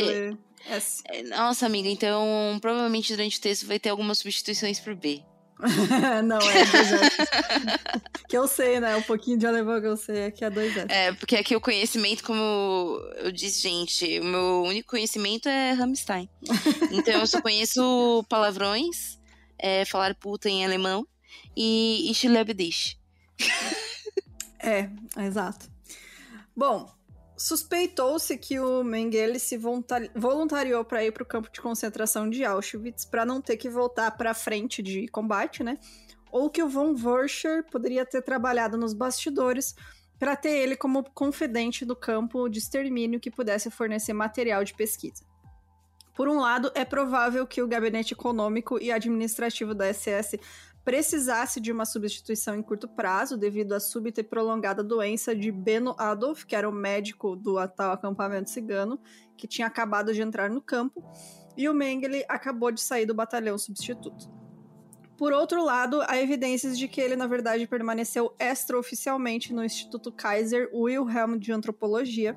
S. É, nossa, amiga, então provavelmente durante o texto vai ter algumas substituições por B. não, é dois S. que eu sei, né? Um pouquinho de alemão que eu sei é que é dois S. É, porque aqui o conhecimento, como eu disse, gente, o meu único conhecimento é Rammstein. Então eu só conheço palavrões, é, falar puta em alemão e Ich é, exato. Bom, Suspeitou-se que o Mengele se voluntariou para ir para o campo de concentração de Auschwitz para não ter que voltar para a frente de combate, né? Ou que o von Würscher poderia ter trabalhado nos bastidores para ter ele como confidente do campo de extermínio que pudesse fornecer material de pesquisa. Por um lado, é provável que o gabinete econômico e administrativo da SS precisasse de uma substituição em curto prazo devido à súbita e prolongada doença de Beno Adolf, que era o médico do atual acampamento cigano, que tinha acabado de entrar no campo, e o Mengele acabou de sair do batalhão substituto. Por outro lado, há evidências de que ele, na verdade, permaneceu extraoficialmente no Instituto Kaiser Wilhelm de Antropologia,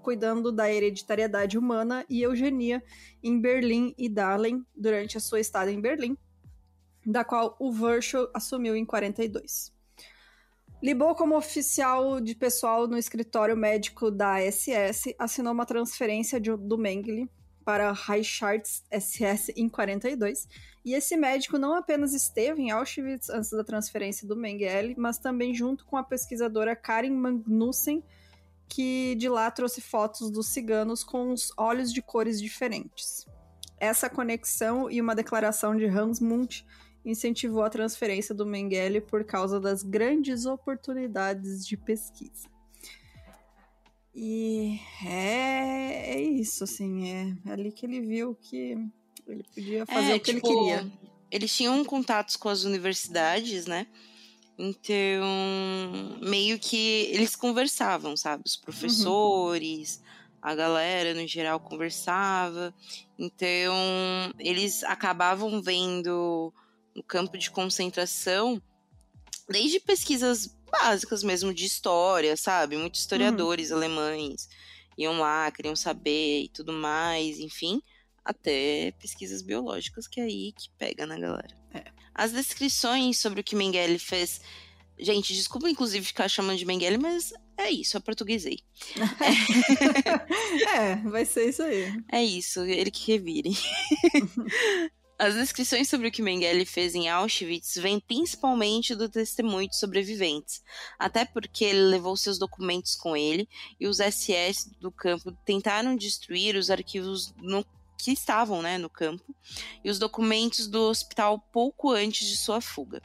cuidando da hereditariedade humana e eugenia em Berlim e Dahlem durante a sua estada em Berlim, da qual o Virchow assumiu em 42. Libou como oficial de pessoal no escritório médico da SS, assinou uma transferência de, do Mengele para Reichardt SS em 42, e esse médico não apenas esteve em Auschwitz antes da transferência do Mengele, mas também junto com a pesquisadora Karin Magnussen, que de lá trouxe fotos dos ciganos com os olhos de cores diferentes. Essa conexão e uma declaração de Hans Mundt incentivou a transferência do Mengele por causa das grandes oportunidades de pesquisa. E é, é isso, assim, é, é ali que ele viu que ele podia fazer é, o que tipo, ele queria. Eles tinham contatos com as universidades, né? Então, meio que eles conversavam, sabe? Os professores, uhum. a galera no geral conversava. Então, eles acabavam vendo no campo de concentração, desde pesquisas básicas mesmo de história, sabe? Muitos historiadores uhum. alemães iam lá, queriam saber e tudo mais, enfim, até pesquisas biológicas, que é aí que pega, né, galera? É. As descrições sobre o que Mengele fez. Gente, desculpa inclusive ficar chamando de Mengele, mas É isso, eu portuguesei. é, vai ser isso aí. É isso, ele que revire. As descrições sobre o que Mengele fez em Auschwitz vêm principalmente do testemunho de sobreviventes, até porque ele levou seus documentos com ele e os SS do campo tentaram destruir os arquivos no, que estavam né, no campo e os documentos do hospital pouco antes de sua fuga.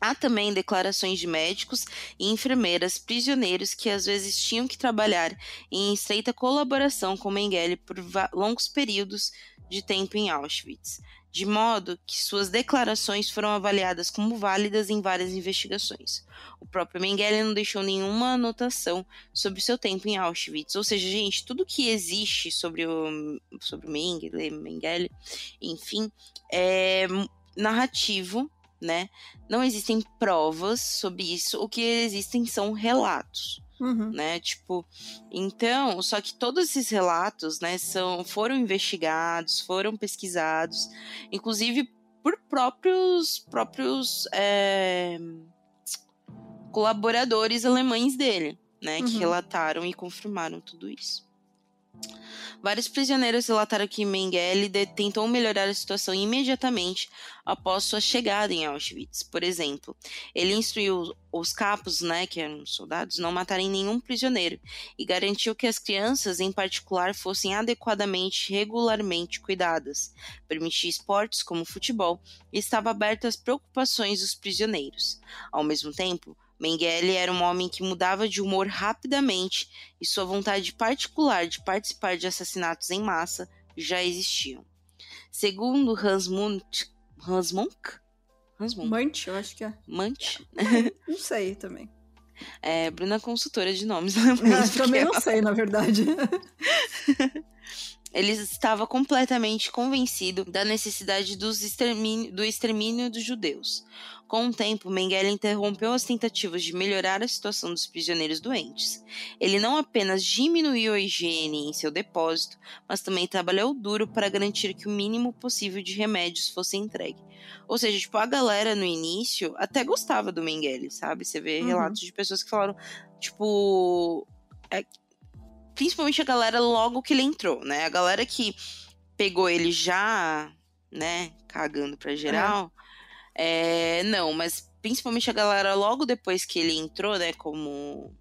Há também declarações de médicos e enfermeiras prisioneiros que às vezes tinham que trabalhar em estreita colaboração com Mengele por longos períodos de tempo em Auschwitz, de modo que suas declarações foram avaliadas como válidas em várias investigações. O próprio Mengele não deixou nenhuma anotação sobre seu tempo em Auschwitz, ou seja, gente, tudo que existe sobre o sobre Mengele, Mengele, enfim, é narrativo, né? Não existem provas sobre isso, o que existem são relatos. Uhum. Né? Tipo, então, só que todos esses relatos, né, são, foram investigados, foram pesquisados, inclusive por próprios próprios é, colaboradores alemães dele, né, uhum. que relataram e confirmaram tudo isso. Vários prisioneiros relataram que Mengele tentou melhorar a situação imediatamente após sua chegada em Auschwitz. Por exemplo, ele instruiu os capos, né, que eram soldados, não matarem nenhum prisioneiro e garantiu que as crianças, em particular, fossem adequadamente regularmente cuidadas. Permitia esportes como futebol e estava aberto às preocupações dos prisioneiros. Ao mesmo tempo, Mengele era um homem que mudava de humor rapidamente e sua vontade particular de participar de assassinatos em massa já existiam. Segundo Hans Munch, Hans Monk? Hans Monk. Munch, eu acho que é. Munch? Não sei também. É, Bruna é consultora de nomes. Ah, também não sei, na verdade. ele estava completamente convencido da necessidade do extermínio dos judeus. Com o tempo, Mengele interrompeu as tentativas de melhorar a situação dos prisioneiros doentes. Ele não apenas diminuiu a higiene em seu depósito, mas também trabalhou duro para garantir que o mínimo possível de remédios fosse entregue. Ou seja, tipo, a galera no início até gostava do Mengele, sabe? Você vê uhum. relatos de pessoas que falaram, tipo, é, principalmente a galera logo que ele entrou, né? A galera que pegou ele já, né, cagando pra geral. É. Não, mas principalmente a galera logo depois que ele entrou, né, como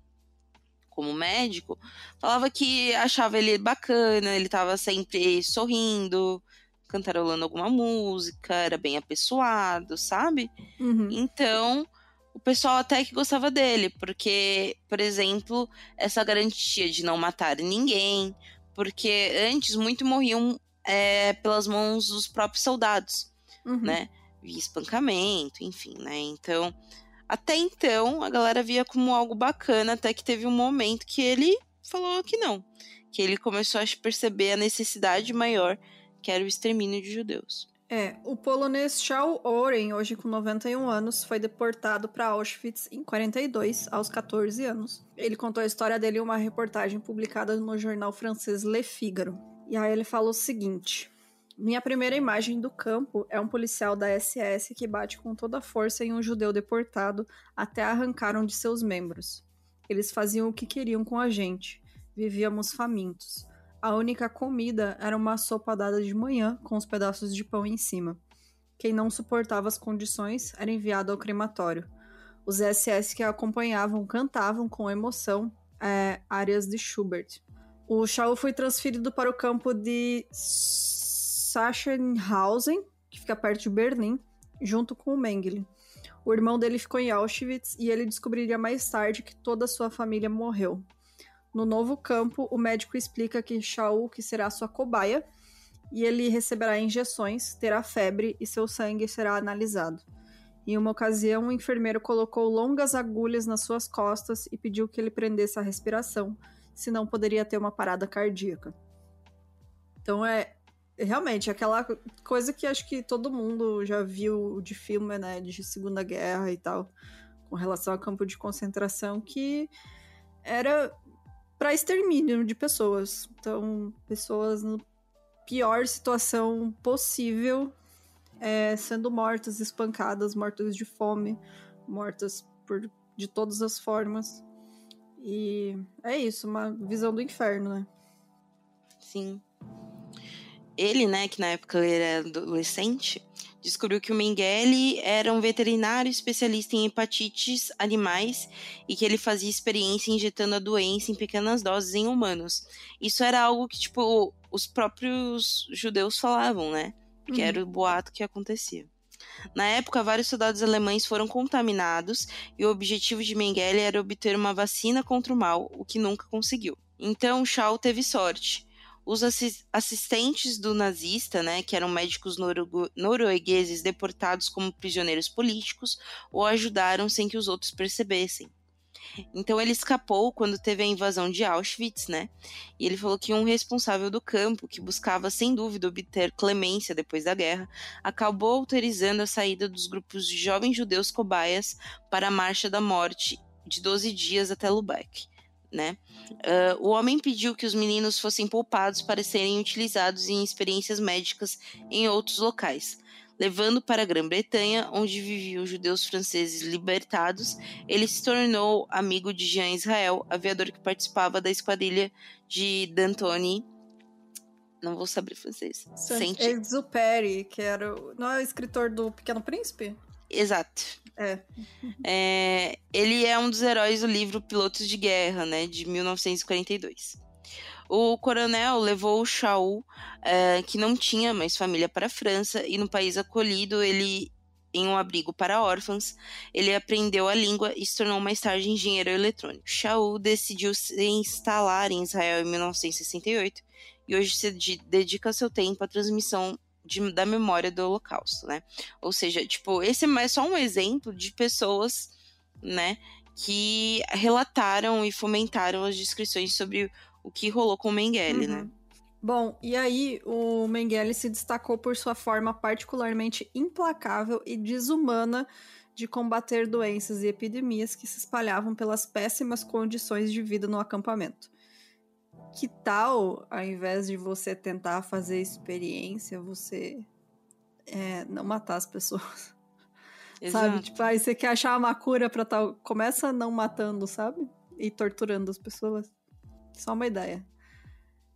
como médico, falava que achava ele bacana, ele tava sempre sorrindo, cantarolando alguma música, era bem apessoado, sabe? Uhum. Então, o pessoal até que gostava dele, porque, por exemplo, essa garantia de não matar ninguém, porque antes muito morriam é, pelas mãos dos próprios soldados, uhum. né? Via espancamento, enfim, né? Então, até então, a galera via como algo bacana, até que teve um momento que ele falou que não, que ele começou a perceber a necessidade maior, que era o extermínio de judeus. É, o polonês Charles Oren, hoje com 91 anos, foi deportado para Auschwitz em 42, aos 14 anos. Ele contou a história dele em uma reportagem publicada no jornal francês Le Figaro. E aí ele fala o seguinte: Minha primeira imagem do campo é um policial da SS que bate com toda a força em um judeu deportado até arrancar um de seus membros. Eles faziam o que queriam com a gente. Vivíamos famintos. A única comida era uma sopa dada de manhã com os pedaços de pão em cima. Quem não suportava as condições era enviado ao crematório. Os SS que a acompanhavam cantavam com emoção é, áreas de Schubert. O Shaul foi transferido para o campo de Sachsenhausen, que fica perto de Berlim, junto com o Mengele. O irmão dele ficou em Auschwitz e ele descobriria mais tarde que toda a sua família morreu. No novo campo, o médico explica que Shaul que será sua cobaia e ele receberá injeções, terá febre e seu sangue será analisado. Em uma ocasião, um enfermeiro colocou longas agulhas nas suas costas e pediu que ele prendesse a respiração, senão poderia ter uma parada cardíaca. Então é realmente aquela coisa que acho que todo mundo já viu de filme, né, de Segunda Guerra e tal, com relação ao campo de concentração, que era para extermínio de pessoas. Então, pessoas na pior situação possível, é, sendo mortas, espancadas, mortas de fome, mortas por, de todas as formas. E é isso, uma visão do inferno, né? Sim. Ele, né, que na época ele era adolescente, descobriu que o Mengele era um veterinário especialista em hepatites animais e que ele fazia experiência injetando a doença em pequenas doses em humanos. Isso era algo que, tipo, os próprios judeus falavam, né? Que uhum. era o boato que acontecia. Na época, vários soldados alemães foram contaminados e o objetivo de Mengele era obter uma vacina contra o mal, o que nunca conseguiu. Então, Shaw teve sorte. Os assistentes do nazista, né, que eram médicos noruegueses deportados como prisioneiros políticos, o ajudaram sem que os outros percebessem. Então ele escapou quando teve a invasão de Auschwitz, né? E ele falou que um responsável do campo, que buscava sem dúvida obter clemência depois da guerra, acabou autorizando a saída dos grupos de jovens judeus cobaias para a Marcha da Morte de 12 dias até Lubeck. Né? Uh, o homem pediu que os meninos fossem poupados para serem utilizados em experiências médicas em outros locais levando para a Grã-Bretanha, onde viviam judeus franceses libertados. Ele se tornou amigo de Jean Israel, aviador que participava da esquadrilha de D'Antoni. Não vou saber francês. Saint-Exupéry, que era o... não é o escritor do Pequeno Príncipe? Exato. É. é. Ele é um dos heróis do livro Pilotos de Guerra, né, de 1942. O coronel levou o Shaul, é, que não tinha mais família, para a França, e no país acolhido ele em um abrigo para órfãos, ele aprendeu a língua e se tornou mais tarde engenheiro eletrônico. Shaul decidiu se instalar em Israel em 1968 e hoje se dedica seu tempo à transmissão de, da memória do Holocausto, né? Ou seja, tipo, esse é só um exemplo de pessoas, né, que relataram e fomentaram as descrições sobre o que rolou com o Mengele, né? uhum. né? Bom, e aí o Mengele se destacou por sua forma particularmente implacável e desumana de combater doenças e epidemias que se espalhavam pelas péssimas condições de vida no acampamento. Que tal, ao invés de você tentar fazer experiência, você é, não matar as pessoas? Exato. Sabe? Tipo, aí você quer achar uma cura pra tal. Começa não matando, sabe? E torturando as pessoas. Só uma ideia.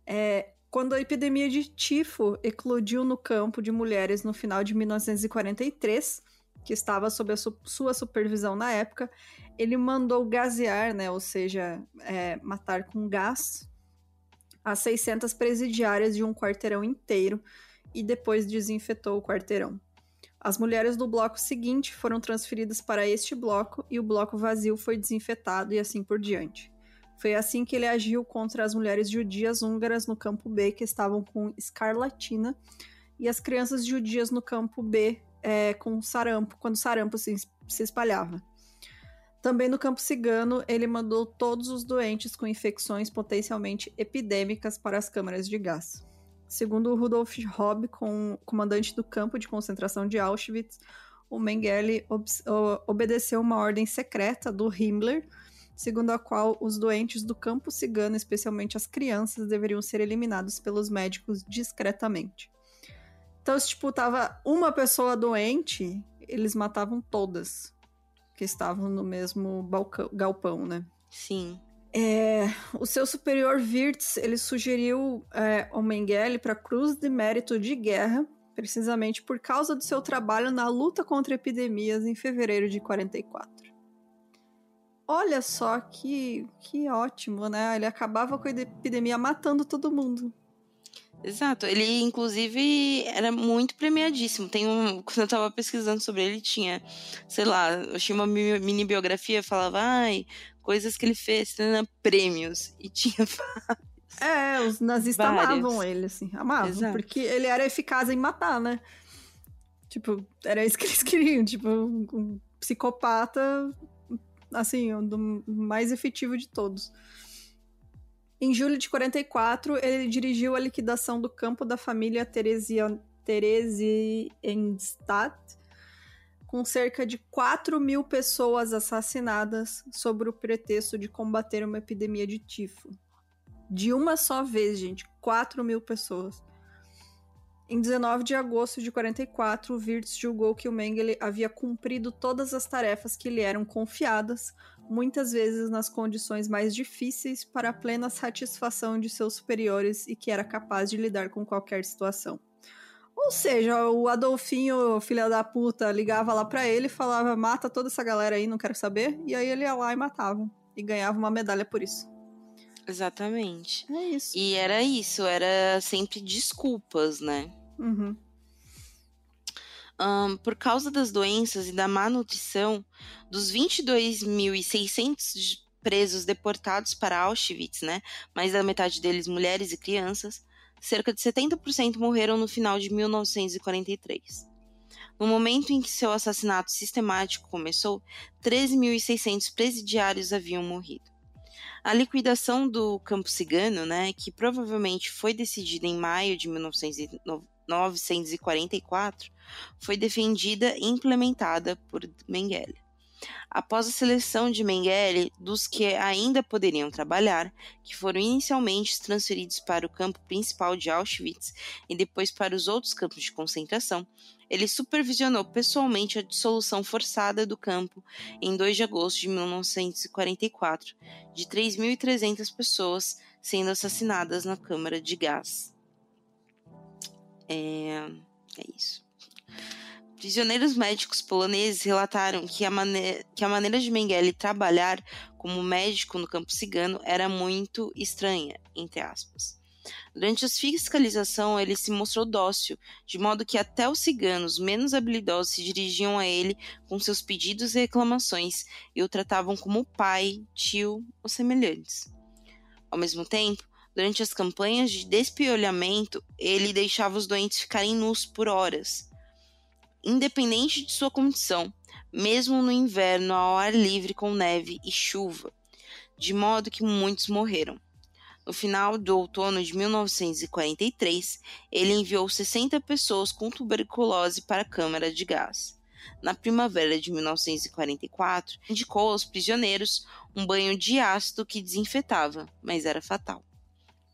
É, quando a epidemia de tifo eclodiu no campo de mulheres no final de 1943, que estava sob a su sua supervisão na época, ele mandou gasear, né, ou seja, é, matar com gás, as 600 presidiárias de um quarteirão inteiro e depois desinfetou o quarteirão. As mulheres do bloco seguinte foram transferidas para este bloco e o bloco vazio foi desinfetado e assim por diante. Foi assim que ele agiu contra as mulheres judias húngaras no campo B que estavam com escarlatina e as crianças judias no campo B é, com sarampo, quando sarampo se, se espalhava. Também no campo cigano, ele mandou todos os doentes com infecções potencialmente epidêmicas para as câmaras de gás. Segundo Rudolf Hobb, com, comandante do campo de concentração de Auschwitz, o Mengele ob obedeceu uma ordem secreta do Himmler segundo a qual os doentes do campo cigano, especialmente as crianças, deveriam ser eliminados pelos médicos discretamente. Então, se tipo, tava uma pessoa doente, eles matavam todas que estavam no mesmo balcão, galpão, né? Sim. É, o seu superior Wirtz, ele sugeriu é, o Mengele para a Cruz de Mérito de Guerra, precisamente por causa do seu trabalho na luta contra epidemias em fevereiro de 44. Olha só que, que ótimo, né? Ele acabava com a epidemia matando todo mundo. Exato. Ele, inclusive, era muito premiadíssimo. Tem um. Quando eu tava pesquisando sobre ele, tinha, sei lá, eu tinha uma mini biografia, falava, ai, coisas que ele fez, né, prêmios. E tinha É, os nazistas Vários. amavam ele, assim, amavam, Exato. porque ele era eficaz em matar, né? Tipo, era isso que eles queriam, tipo, um psicopata assim, o do mais efetivo de todos. Em julho de 44, ele dirigiu a liquidação do campo da família Theresienstadt, com cerca de 4 mil pessoas assassinadas sob o pretexto de combater uma epidemia de tifo. De uma só vez, gente, 4 mil pessoas. Em 19 de agosto de 44, Wirtz julgou que o Mengele havia cumprido todas as tarefas que lhe eram confiadas, muitas vezes nas condições mais difíceis para a plena satisfação de seus superiores e que era capaz de lidar com qualquer situação. Ou seja, o Adolfinho, filha da puta, ligava lá pra ele e falava: mata toda essa galera aí, não quero saber. E aí ele ia lá e matava. E ganhava uma medalha por isso. Exatamente. É isso. E era isso, era sempre desculpas, né? Uhum. Um, por causa das doenças e da má nutrição, dos 22.600 presos deportados para Auschwitz, né, mais da metade deles mulheres e crianças, cerca de 70% morreram no final de 1943. No momento em que seu assassinato sistemático começou, 13.600 presidiários haviam morrido. A liquidação do campo cigano, né, que provavelmente foi decidida em maio de 1944, foi defendida e implementada por Mengele. Após a seleção de Mengele dos que ainda poderiam trabalhar, que foram inicialmente transferidos para o campo principal de Auschwitz e depois para os outros campos de concentração, ele supervisionou pessoalmente a dissolução forçada do campo em 2 de agosto de 1944, de 3.300 pessoas sendo assassinadas na câmara de gás. É, é isso. Prisioneiros médicos poloneses relataram que a, que a maneira de Mengele trabalhar como médico no campo cigano era muito estranha, entre aspas. Durante a fiscalização, ele se mostrou dócil, de modo que até os ciganos menos habilidosos se dirigiam a ele com seus pedidos e reclamações e o tratavam como pai, tio ou semelhantes. Ao mesmo tempo, durante as campanhas de despiolhamento, ele deixava os doentes ficarem nus por horas independente de sua condição, mesmo no inverno ao ar livre com neve e chuva, de modo que muitos morreram. No final do outono de 1943, ele enviou 60 pessoas com tuberculose para a câmara de gás. Na primavera de 1944, indicou aos prisioneiros um banho de ácido que desinfetava, mas era fatal.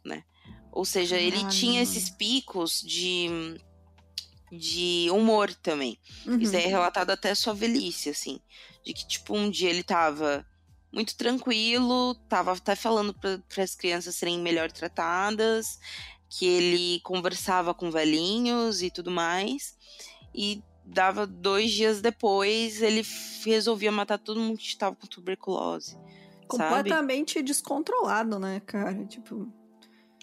Né? Ou seja, ele tinha esses picos de de humor também. Uhum. Isso aí é uhum. relatado até sua velhice, assim. De que, tipo, um dia ele tava muito tranquilo, tava até falando para as crianças serem melhor tratadas, que ele conversava com velhinhos e tudo mais. E dava dois dias depois, ele resolvia matar todo mundo que estava com tuberculose. Completamente sabe? descontrolado, né, cara? Tipo.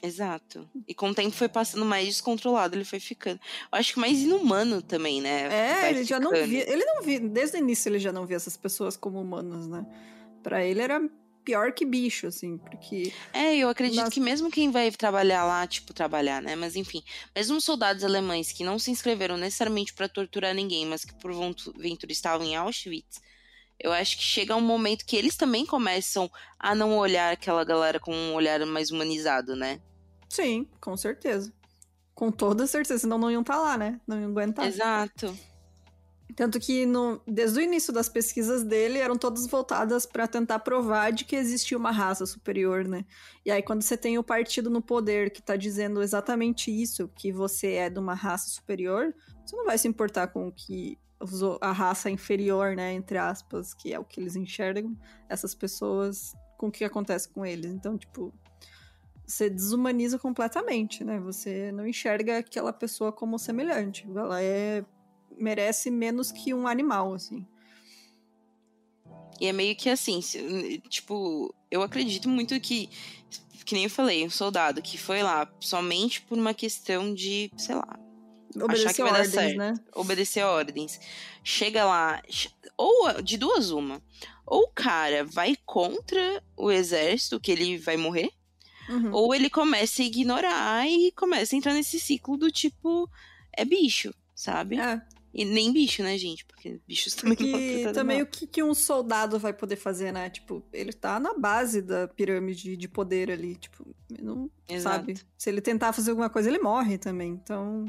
Exato. E com o tempo foi passando mais descontrolado, ele foi ficando. Eu acho que mais inumano também, né? É, Vai ele ficando. já não via. Ele não via. Desde o início ele já não via essas pessoas como humanas, né? Pra ele era pior que bicho, assim, porque. É, eu acredito que mesmo quem vai trabalhar lá, tipo, trabalhar, né? Mas enfim, mesmo soldados alemães que não se inscreveram necessariamente para torturar ninguém, mas que por ventura estavam em Auschwitz, eu acho que chega um momento que eles também começam a não olhar aquela galera com um olhar mais humanizado, né? Sim, com certeza. Com toda certeza, senão não iam estar tá lá, né? Não iam aguentar. Exato. Tanto que no, desde o início das pesquisas dele eram todas voltadas para tentar provar de que existia uma raça superior, né? E aí quando você tem o partido no poder que tá dizendo exatamente isso, que você é de uma raça superior, você não vai se importar com o que a raça inferior, né, entre aspas, que é o que eles enxergam, essas pessoas, com o que acontece com eles. Então, tipo, você desumaniza completamente, né? Você não enxerga aquela pessoa como semelhante. Ela é merece menos que um animal, assim. E é meio que assim, tipo, eu acredito muito que, que nem eu falei, um soldado que foi lá somente por uma questão de, sei lá, Obedecer achar que vai ordens, dar certo. Né? Obedecer ordens. Chega lá, ou de duas uma. Ou o cara vai contra o exército, que ele vai morrer, uhum. ou ele começa a ignorar e começa a entrar nesse ciclo do tipo, é bicho, sabe? É. E nem bicho, né, gente? Porque bichos também Porque não também mal. o que, que um soldado vai poder fazer, né? Tipo, ele tá na base da pirâmide de poder ali. Tipo, não Exato. sabe. Se ele tentar fazer alguma coisa, ele morre também. Então.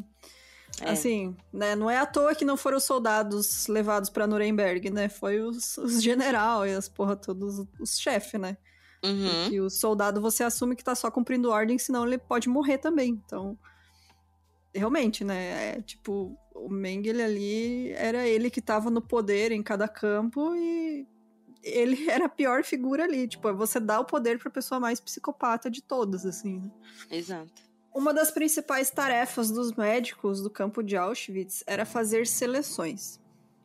É. Assim, né? Não é à toa que não foram os soldados levados para Nuremberg, né? Foi os, os general e as porra todos os chefes, né? Uhum. Porque o soldado você assume que tá só cumprindo ordem, senão ele pode morrer também. Então, realmente, né? É, tipo, o Mengele ali era ele que tava no poder em cada campo e ele era a pior figura ali. Tipo, você dá o poder pra pessoa mais psicopata de todas, assim. Né? Exato. Uma das principais tarefas dos médicos do campo de Auschwitz era fazer seleções.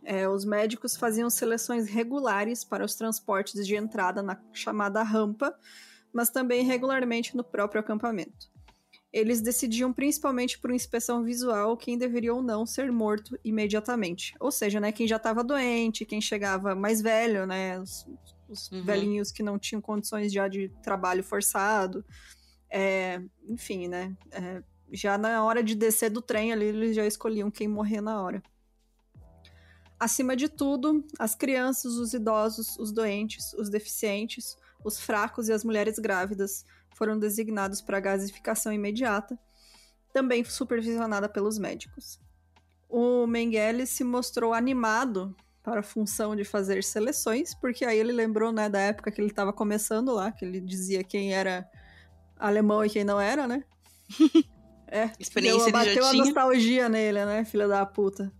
É, os médicos faziam seleções regulares para os transportes de entrada na chamada rampa, mas também regularmente no próprio acampamento. Eles decidiam principalmente por inspeção visual quem deveria ou não ser morto imediatamente. Ou seja, né, quem já estava doente, quem chegava mais velho, né, os, os uhum. velhinhos que não tinham condições já de trabalho forçado. É, enfim, né, é, já na hora de descer do trem ali, eles já escolhiam quem morrer na hora. Acima de tudo, as crianças, os idosos, os doentes, os deficientes, os fracos e as mulheres grávidas foram designados para gasificação imediata, também supervisionada pelos médicos. O Mengele se mostrou animado para a função de fazer seleções, porque aí ele lembrou né, da época que ele estava começando lá, que ele dizia quem era alemão e quem não era, né? É, Experiência deu, bateu a nostalgia nele, né, filha da puta.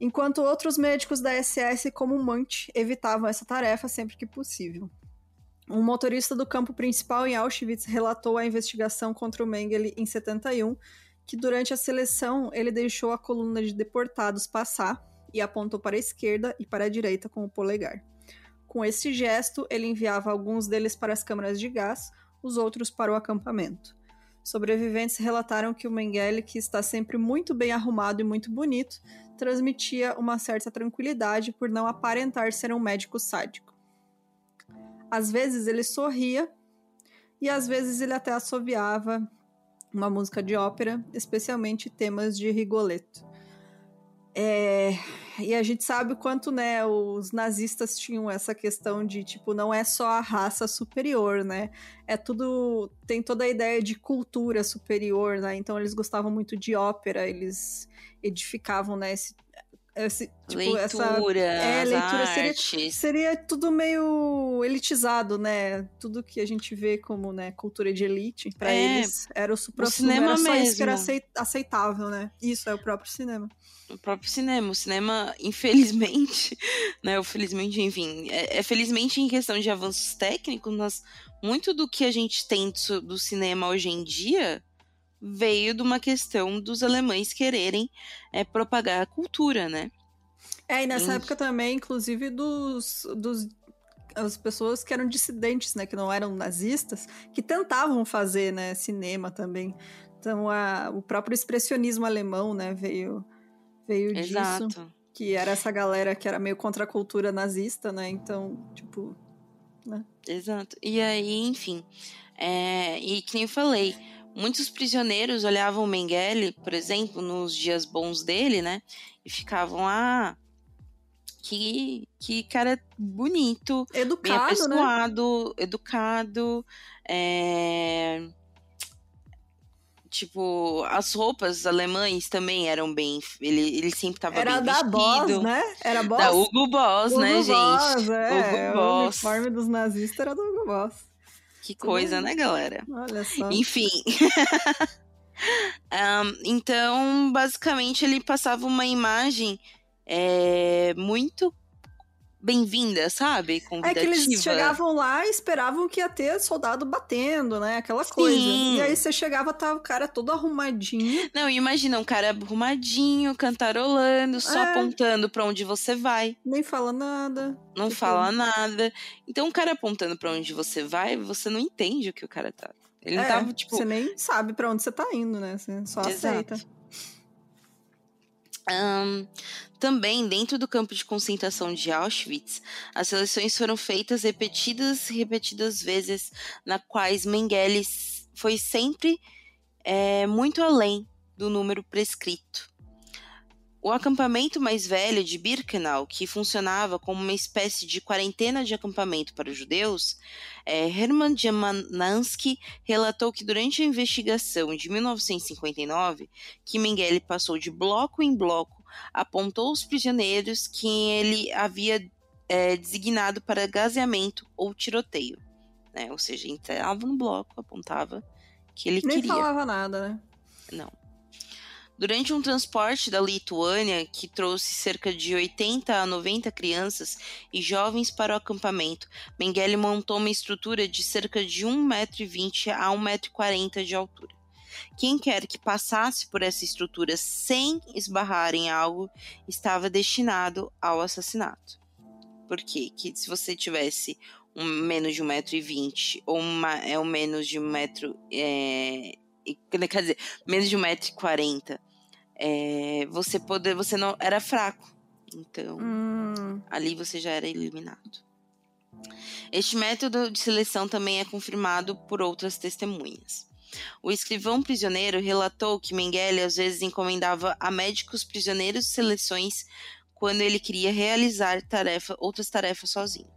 Enquanto outros médicos da SS, como Munch, evitavam essa tarefa sempre que possível. Um motorista do campo principal em Auschwitz relatou a investigação contra o Mengele em 71, que durante a seleção ele deixou a coluna de deportados passar e apontou para a esquerda e para a direita com o polegar. Com esse gesto, ele enviava alguns deles para as câmaras de gás, os outros para o acampamento. Sobreviventes relataram que o Mengele, que está sempre muito bem arrumado e muito bonito, transmitia uma certa tranquilidade por não aparentar ser um médico sádico. Às vezes ele sorria e às vezes ele até assoviava uma música de ópera, especialmente temas de Rigoletto. É, e a gente sabe o quanto, né, os nazistas tinham essa questão de, tipo, não é só a raça superior, né? É tudo. Tem toda a ideia de cultura superior, né? Então eles gostavam muito de ópera, eles edificavam, né, esse, esse, tipo, leitura, essa, é, leitura seria, seria tudo meio elitizado, né? Tudo que a gente vê como né, cultura de elite, para é, eles era o supra cinema era mesmo. isso que era aceitável, né? Isso é o próprio cinema. O próprio cinema. O cinema, infelizmente, né? Ou felizmente, enfim, é, é felizmente em questão de avanços técnicos, mas muito do que a gente tem do, do cinema hoje em dia veio de uma questão dos alemães quererem é, propagar a cultura, né? É, e nessa época também, inclusive, dos, dos as pessoas que eram dissidentes, né, que não eram nazistas, que tentavam fazer, né, cinema também. Então, a, o próprio expressionismo alemão, né, veio veio Exato. disso, que era essa galera que era meio contra a cultura nazista, né? Então, tipo, né? Exato. E aí, enfim, é, e que nem eu falei, Muitos prisioneiros olhavam o Mengele, por exemplo, nos dias bons dele, né? E ficavam, ah, que, que cara bonito, educado, bem né? apessoado, né? educado, é... tipo, as roupas alemães também eram bem, ele, ele sempre tava Era bem da vestido. Boss, né? Era Boss. Da Hugo Boss, Hugo né, Boss, gente? É, Hugo Boss. O uniforme dos nazistas era do Hugo Boss. Que coisa, né, galera? Olha só. Enfim. um, então, basicamente, ele passava uma imagem é, muito bem-vinda, sabe? Convidativa. É que eles chegavam lá e esperavam que ia ter soldado batendo, né? Aquela Sim. coisa. E aí você chegava, tava o cara todo arrumadinho. Não, imagina um cara arrumadinho, cantarolando, só é. apontando para onde você vai. Nem fala nada. Não tipo... fala nada. Então, um cara apontando para onde você vai, você não entende o que o cara tá. Ele é, não tava, tipo. Você nem sabe para onde você tá indo, né? Você só Exato. aceita. Um, também, dentro do campo de concentração de Auschwitz, as seleções foram feitas repetidas e repetidas vezes, na quais Mengele foi sempre é, muito além do número prescrito. O acampamento mais velho de Birkenau, que funcionava como uma espécie de quarentena de acampamento para os judeus, é, Hermann Jamansky relatou que durante a investigação de 1959, que Mengele passou de bloco em bloco, apontou os prisioneiros que ele havia é, designado para gaseamento ou tiroteio. Né? Ou seja, entrava no bloco, apontava que ele Nem queria. Nem falava nada, né? Não. Durante um transporte da Lituânia, que trouxe cerca de 80 a 90 crianças e jovens para o acampamento, Mengele montou uma estrutura de cerca de 1,20m a 1,40m de altura. Quem quer que passasse por essa estrutura sem esbarrar em algo estava destinado ao assassinato. Por quê? Que se você tivesse um menos de 1,20m ou uma, é um menos de um metro. É, quer dizer, menos de 1,40m, é, você poder. Você não. Era fraco. Então, hum. ali você já era eliminado. Este método de seleção também é confirmado por outras testemunhas. O escrivão prisioneiro relatou que Mengele às vezes encomendava a médicos prisioneiros seleções quando ele queria realizar tarefa, outras tarefas sozinho.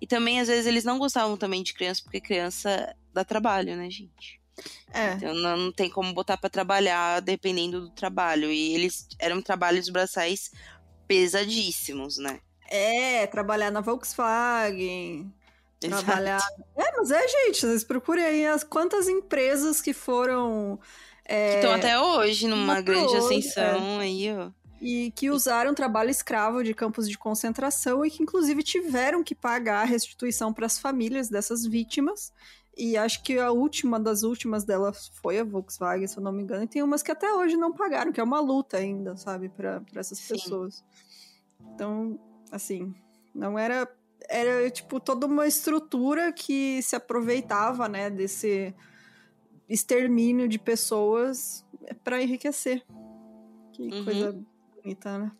E também, às vezes, eles não gostavam também de criança, porque criança dá trabalho, né, gente? É. Então não, não tem como botar para trabalhar dependendo do trabalho. E eles eram trabalhos braçais pesadíssimos, né? É, trabalhar na Volkswagen. Trabalhar. É, mas é, gente, vocês procurem aí as quantas empresas que foram. É... Que estão até hoje numa grande hoje, ascensão é. aí, ó. E que usaram trabalho escravo de campos de concentração e que, inclusive, tiveram que pagar a restituição para as famílias dessas vítimas. E acho que a última das últimas delas foi a Volkswagen, se eu não me engano. E tem umas que até hoje não pagaram, que é uma luta ainda, sabe, para essas Sim. pessoas. Então, assim, não era era tipo toda uma estrutura que se aproveitava, né, desse extermínio de pessoas para enriquecer. Que uhum. coisa bonita, né?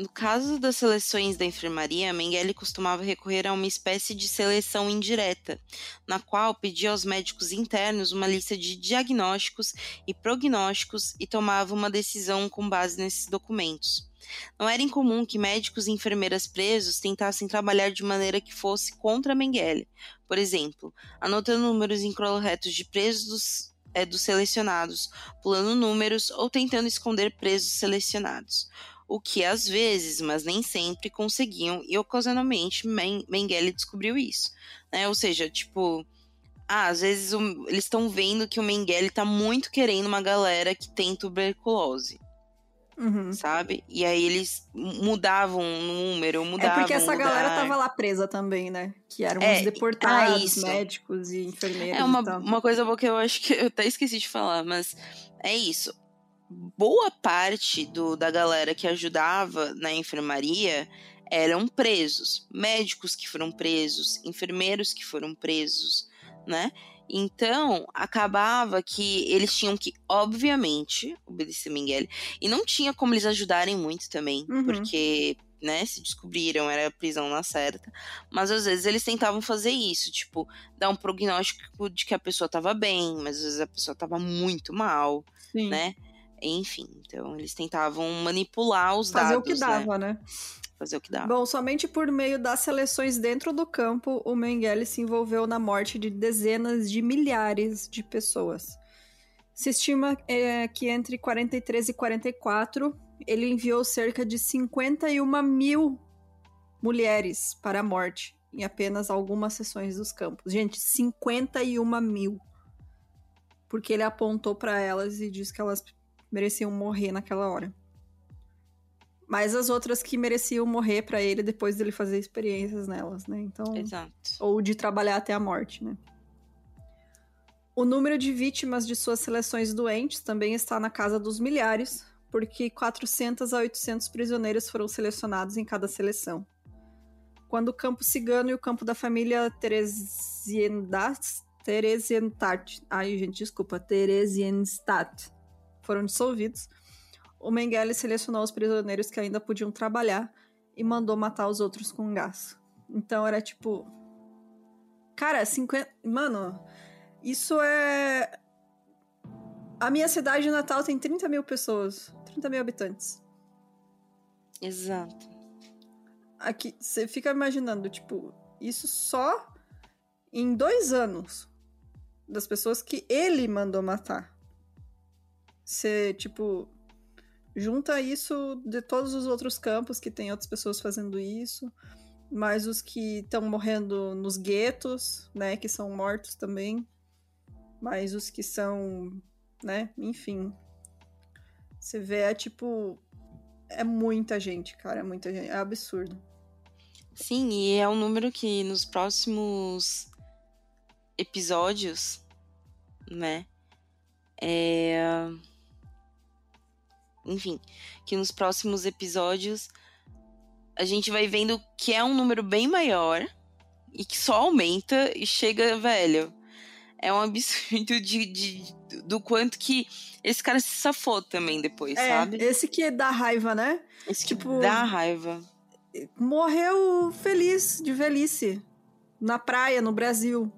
No caso das seleções da enfermaria, Mengele costumava recorrer a uma espécie de seleção indireta, na qual pedia aos médicos internos uma lista de diagnósticos e prognósticos e tomava uma decisão com base nesses documentos. Não era incomum que médicos e enfermeiras presos tentassem trabalhar de maneira que fosse contra Mengele, por exemplo, anotando números incorretos de presos é, dos selecionados, pulando números ou tentando esconder presos selecionados o que às vezes, mas nem sempre, conseguiam, e ocasionalmente Mengele descobriu isso. Né? Ou seja, tipo, ah, às vezes o, eles estão vendo que o Mengele tá muito querendo uma galera que tem tuberculose. Uhum. Sabe? E aí eles mudavam o número, mudavam. É porque essa galera tava lá presa também, né? Que eram é, os deportados, ah, médicos e enfermeiros. É uma, uma coisa boa que eu acho que eu até esqueci de falar, mas é isso. Boa parte do, da galera que ajudava na enfermaria eram presos, médicos que foram presos, enfermeiros que foram presos, né? Então, acabava que eles tinham que, obviamente, obedecer Mengele. E não tinha como eles ajudarem muito também, uhum. porque, né, se descobriram, era prisão na certa. Mas às vezes eles tentavam fazer isso, tipo, dar um prognóstico de que a pessoa estava bem, mas às vezes a pessoa estava muito mal, Sim. né? Enfim, então eles tentavam manipular os fazer dados. Fazer o que dava, né? né? Fazer o que dá. Bom, somente por meio das seleções dentro do campo, o Mengele se envolveu na morte de dezenas de milhares de pessoas. Se estima é, que entre 43 e 44, ele enviou cerca de 51 mil mulheres para a morte em apenas algumas sessões dos campos. Gente, 51 mil. Porque ele apontou para elas e disse que elas mereciam morrer naquela hora mas as outras que mereciam morrer para ele depois dele fazer experiências nelas, né? Então, Exato. ou de trabalhar até a morte, né? O número de vítimas de suas seleções doentes também está na casa dos milhares, porque 400 a 800 prisioneiros foram selecionados em cada seleção. Quando o campo cigano e o campo da família Theresienstadt, Theresienstadt, ai gente, desculpa, Theresienstadt, foram dissolvidos, o Mengele selecionou os prisioneiros que ainda podiam trabalhar e mandou matar os outros com gás. Então era tipo. Cara, 50. Mano, isso é. A minha cidade natal tem 30 mil pessoas. 30 mil habitantes. Exato. Aqui, você fica imaginando, tipo, isso só em dois anos das pessoas que ele mandou matar. Você, tipo, junta isso de todos os outros campos que tem outras pessoas fazendo isso, mais os que estão morrendo nos guetos, né, que são mortos também, mais os que são, né, enfim, Você vê, é tipo. É muita gente, cara. É muita gente. É absurdo. Sim, e é um número que nos próximos episódios, né? É... Enfim, que nos próximos episódios a gente vai vendo que é um número bem maior e que só aumenta e chega, velho. É um absurdo de, de do quanto que esse cara se safou também depois, é, sabe? Esse que dá raiva, né? Esse tipo, que dá raiva. Morreu feliz de velhice na praia, no Brasil.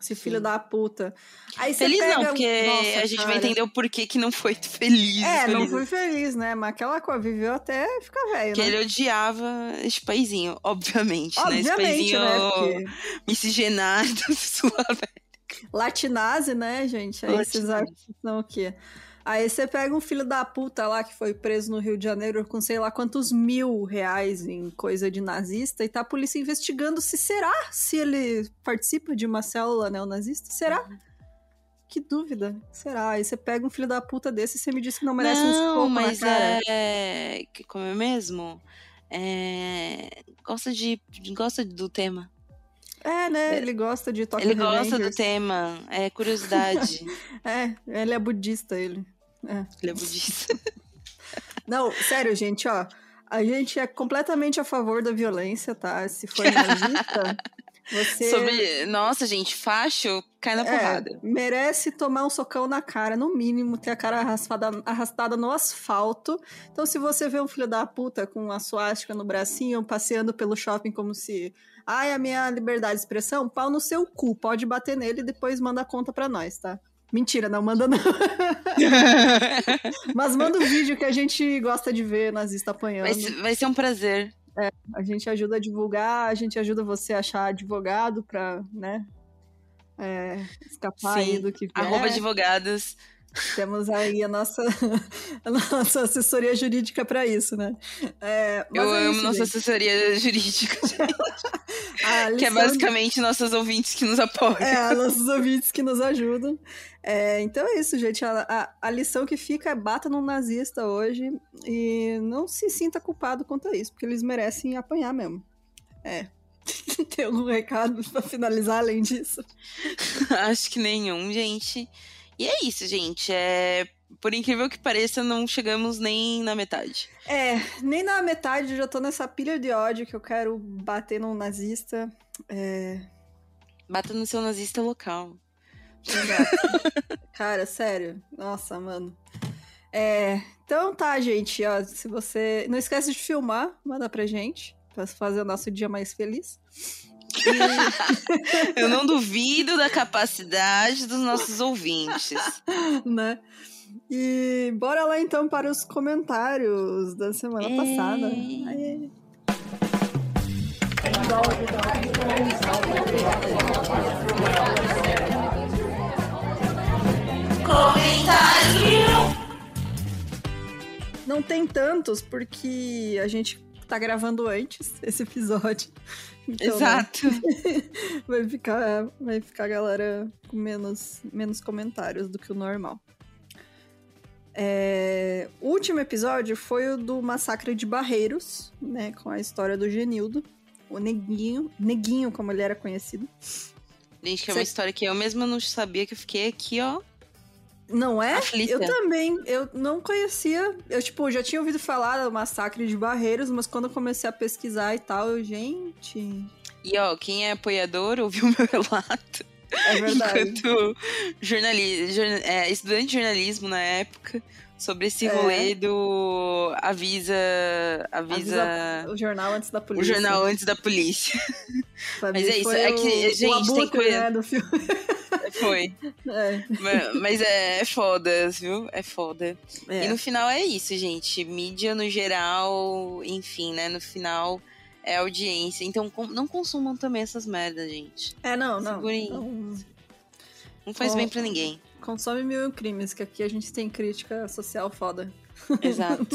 Esse filho Sim. da puta. Aí feliz pega... não, porque Nossa, a gente cara. vai entender o porquê que não foi feliz. É, feliz. não foi feliz, né? Mas aquela coisa viveu até ficar velho, Que né? ele odiava esse paizinho, obviamente, obviamente né? Esse paizinho né? Porque... miscigenado sul Latinase, né, gente? Aí Latinase. vocês acham que são o quê? Aí você pega um filho da puta lá que foi preso no Rio de Janeiro com sei lá quantos mil reais em coisa de nazista e tá a polícia investigando se será se ele participa de uma célula neonazista. Será? Que dúvida. Será? Aí você pega um filho da puta desse e você me diz que não merece não, um mas é... Como é mesmo? É... Gosta de... Gosta do tema. É, né? Ele gosta de Tokyo Ele gosta do tema, é curiosidade. é, ele é budista, ele. É. Ele é budista. Não, sério, gente, ó. A gente é completamente a favor da violência, tá? Se for nazista, você... Sobre... Nossa, gente, facho cai na é, porrada. Merece tomar um socão na cara, no mínimo, ter a cara arrastada, arrastada no asfalto. Então, se você vê um filho da puta com uma suástica no bracinho, passeando pelo shopping como se Ai, a minha liberdade de expressão, pau no seu cu. Pode bater nele e depois manda a conta pra nós, tá? Mentira, não manda não. Mas manda o um vídeo que a gente gosta de ver nazista apanhando. Vai, vai ser um prazer. É, a gente ajuda a divulgar, a gente ajuda você a achar advogado pra, né, é, escapar Sim, aí do que vier. Arroba advogados. Temos aí a nossa, a nossa assessoria jurídica para isso, né? É, Eu é amo isso, nossa gente. assessoria jurídica, que é basicamente nossos ouvintes que nos apoiam. É, nossos ouvintes que nos ajudam. É, então é isso, gente. A, a, a, lição que fica é bata num nazista hoje e não se sinta culpado quanto a isso, porque eles merecem apanhar mesmo. É. Tem algum recado para finalizar além disso? Acho que nenhum, gente. E é isso, gente. É... Por incrível que pareça, não chegamos nem na metade. É, nem na metade, eu já tô nessa pilha de ódio que eu quero bater num nazista. É... Bata no seu nazista local. Cara, sério. Nossa, mano. É, então tá, gente. Ó, se você. Não esquece de filmar, manda pra gente. Pra fazer o nosso dia mais feliz. Eu não duvido da capacidade dos nossos ouvintes. Né? E bora lá então para os comentários da semana Ei. passada. Aê. Comentário! Não tem tantos porque a gente tá gravando antes esse episódio. Então, né, Exato. Né? vai, ficar, vai ficar a galera com menos, menos comentários do que o normal. É, o último episódio foi o do Massacre de Barreiros, né? Com a história do Genildo, o Neguinho, Neguinho, como ele era conhecido. Gente, que é uma história que eu mesma não sabia, que eu fiquei aqui, ó. Não é? Aflita. Eu também, eu não conhecia. Eu, tipo, já tinha ouvido falar do massacre de Barreiros, mas quando eu comecei a pesquisar e tal, eu, gente. E ó, quem é apoiador ouviu meu relato. É verdade. Enquanto jornalista, jorn, é, estudante de jornalismo na época, sobre esse é. rolê do avisa, avisa, avisa. o jornal antes da polícia. O jornal antes da polícia. Mas é isso, é que, gente, tem coisa. Né, do filme. Foi. É. Mas é, é foda, viu? É foda. É. E no final é isso, gente. Mídia no geral, enfim, né? No final é audiência. Então não consumam também essas merdas, gente. É, não, não. Não, não faz Com... bem para ninguém. Consome mil crimes, que aqui a gente tem crítica social foda. Exato.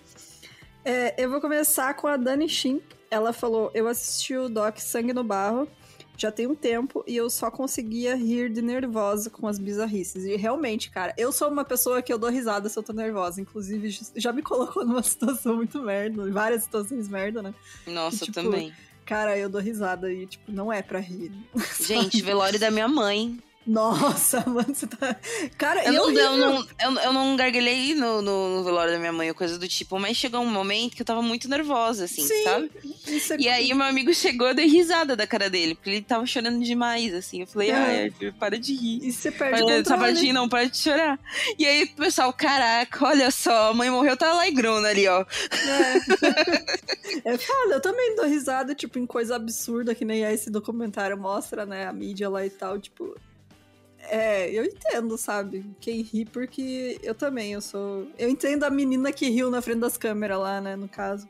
é, eu vou começar com a Dani Shin. Ela falou: Eu assisti o doc Sangue no Barro já tem um tempo e eu só conseguia rir de nervosa com as bizarrices. E realmente, cara, eu sou uma pessoa que eu dou risada se eu tô nervosa. Inclusive, já me colocou numa situação muito merda, várias situações merda, né? Nossa, tipo, também. Cara, eu dou risada e, tipo, não é pra rir. Gente, velório da minha mãe. Nossa, mano, você tá. Cara, eu, não, eu, não, eu, eu não gargalhei no, no, no, velório da minha mãe, coisa do tipo, mas chegou um momento que eu tava muito nervosa, assim, Sim, sabe? É... E aí meu amigo chegou, eu dei risada da cara dele, porque ele tava chorando demais, assim. Eu falei, é. ai, para de rir. E você perde para, o Para de rir, não, para de chorar. E aí o pessoal, caraca, olha só, a mãe morreu, tá lá em grona ali, ó. É. é foda, eu também dou risada, tipo, em coisa absurda, que nem esse documentário mostra, né, a mídia lá e tal, tipo é, eu entendo, sabe? Quem ri, porque eu também, eu sou. Eu entendo a menina que riu na frente das câmeras lá, né, no caso.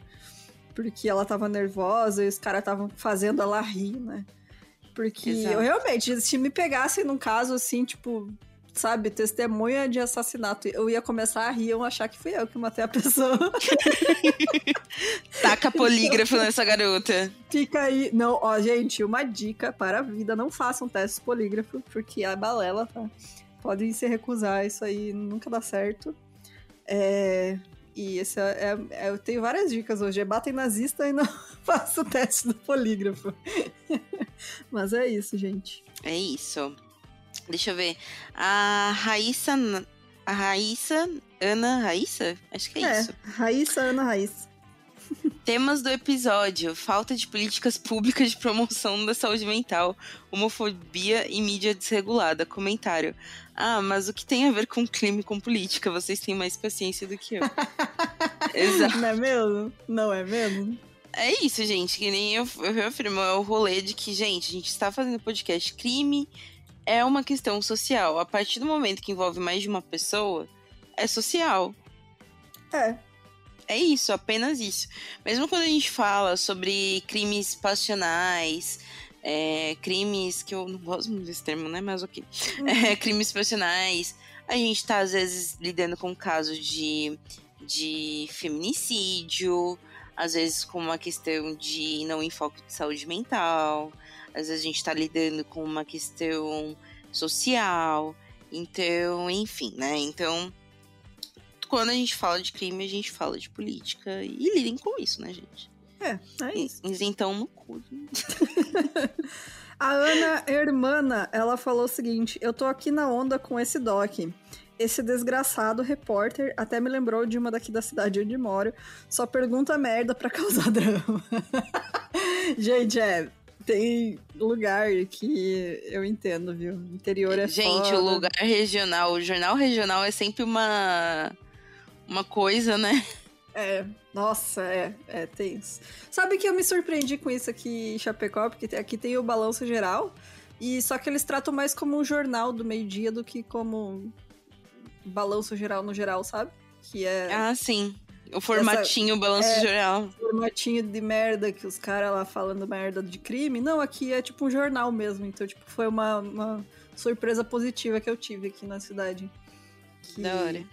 Porque ela tava nervosa e os caras estavam fazendo ela rir, né? Porque Exato. eu realmente, se me pegassem num caso assim, tipo, sabe, testemunha de assassinato, eu ia começar a rir, eu achar que fui eu que matei a pessoa. Taca polígrafo nessa garota. Fica aí. Não, ó, gente, uma dica para a vida: não façam testes polígrafo, porque a balela, tá? Podem se recusar, isso aí nunca dá certo. É, e esse é, é, eu tenho várias dicas hoje. É batem nazista e não faça o teste do polígrafo. Mas é isso, gente. É isso. Deixa eu ver. A Raíssa. A Raíssa. Ana Raíssa? Acho que é, é isso. Raíssa, Ana Raíssa. Temas do episódio: falta de políticas públicas de promoção da saúde mental, homofobia e mídia desregulada. Comentário: Ah, mas o que tem a ver com clima e com política? Vocês têm mais paciência do que eu. Exato. Não é mesmo? Não é mesmo? É isso, gente. Que nem eu, eu afirmo, é o rolê de que, gente, a gente está fazendo podcast crime é uma questão social. A partir do momento que envolve mais de uma pessoa, é social. É. É isso, apenas isso. Mesmo quando a gente fala sobre crimes passionais, é, crimes que eu não gosto muito desse termo, né? Mas ok. Uhum. É, crimes passionais, a gente tá às vezes lidando com casos de, de feminicídio, às vezes com uma questão de não enfoque de saúde mental às vezes a gente está lidando com uma questão social, então, enfim, né? Então, quando a gente fala de crime, a gente fala de política e lidem com isso, né, gente? É, é isso. Então, no cu. a Ana Hermana, ela falou o seguinte: Eu tô aqui na onda com esse doc. Esse desgraçado repórter até me lembrou de uma daqui da cidade onde moro. Só pergunta merda pra causar drama. Gente, é tem lugar que eu entendo, viu? Interior é Gente, foda. o lugar regional, o jornal regional é sempre uma uma coisa, né? É, nossa, é, é tenso. Sabe que eu me surpreendi com isso aqui em Chapecó, porque aqui tem o balanço geral, e só que eles tratam mais como um jornal do meio-dia do que como balanço geral no geral, sabe? Que é Ah, sim. O formatinho, Essa, balanço é, geral. Formatinho de merda que os caras lá falando merda de crime. Não, aqui é tipo um jornal mesmo. Então, tipo, foi uma, uma surpresa positiva que eu tive aqui na cidade. Que, da hora.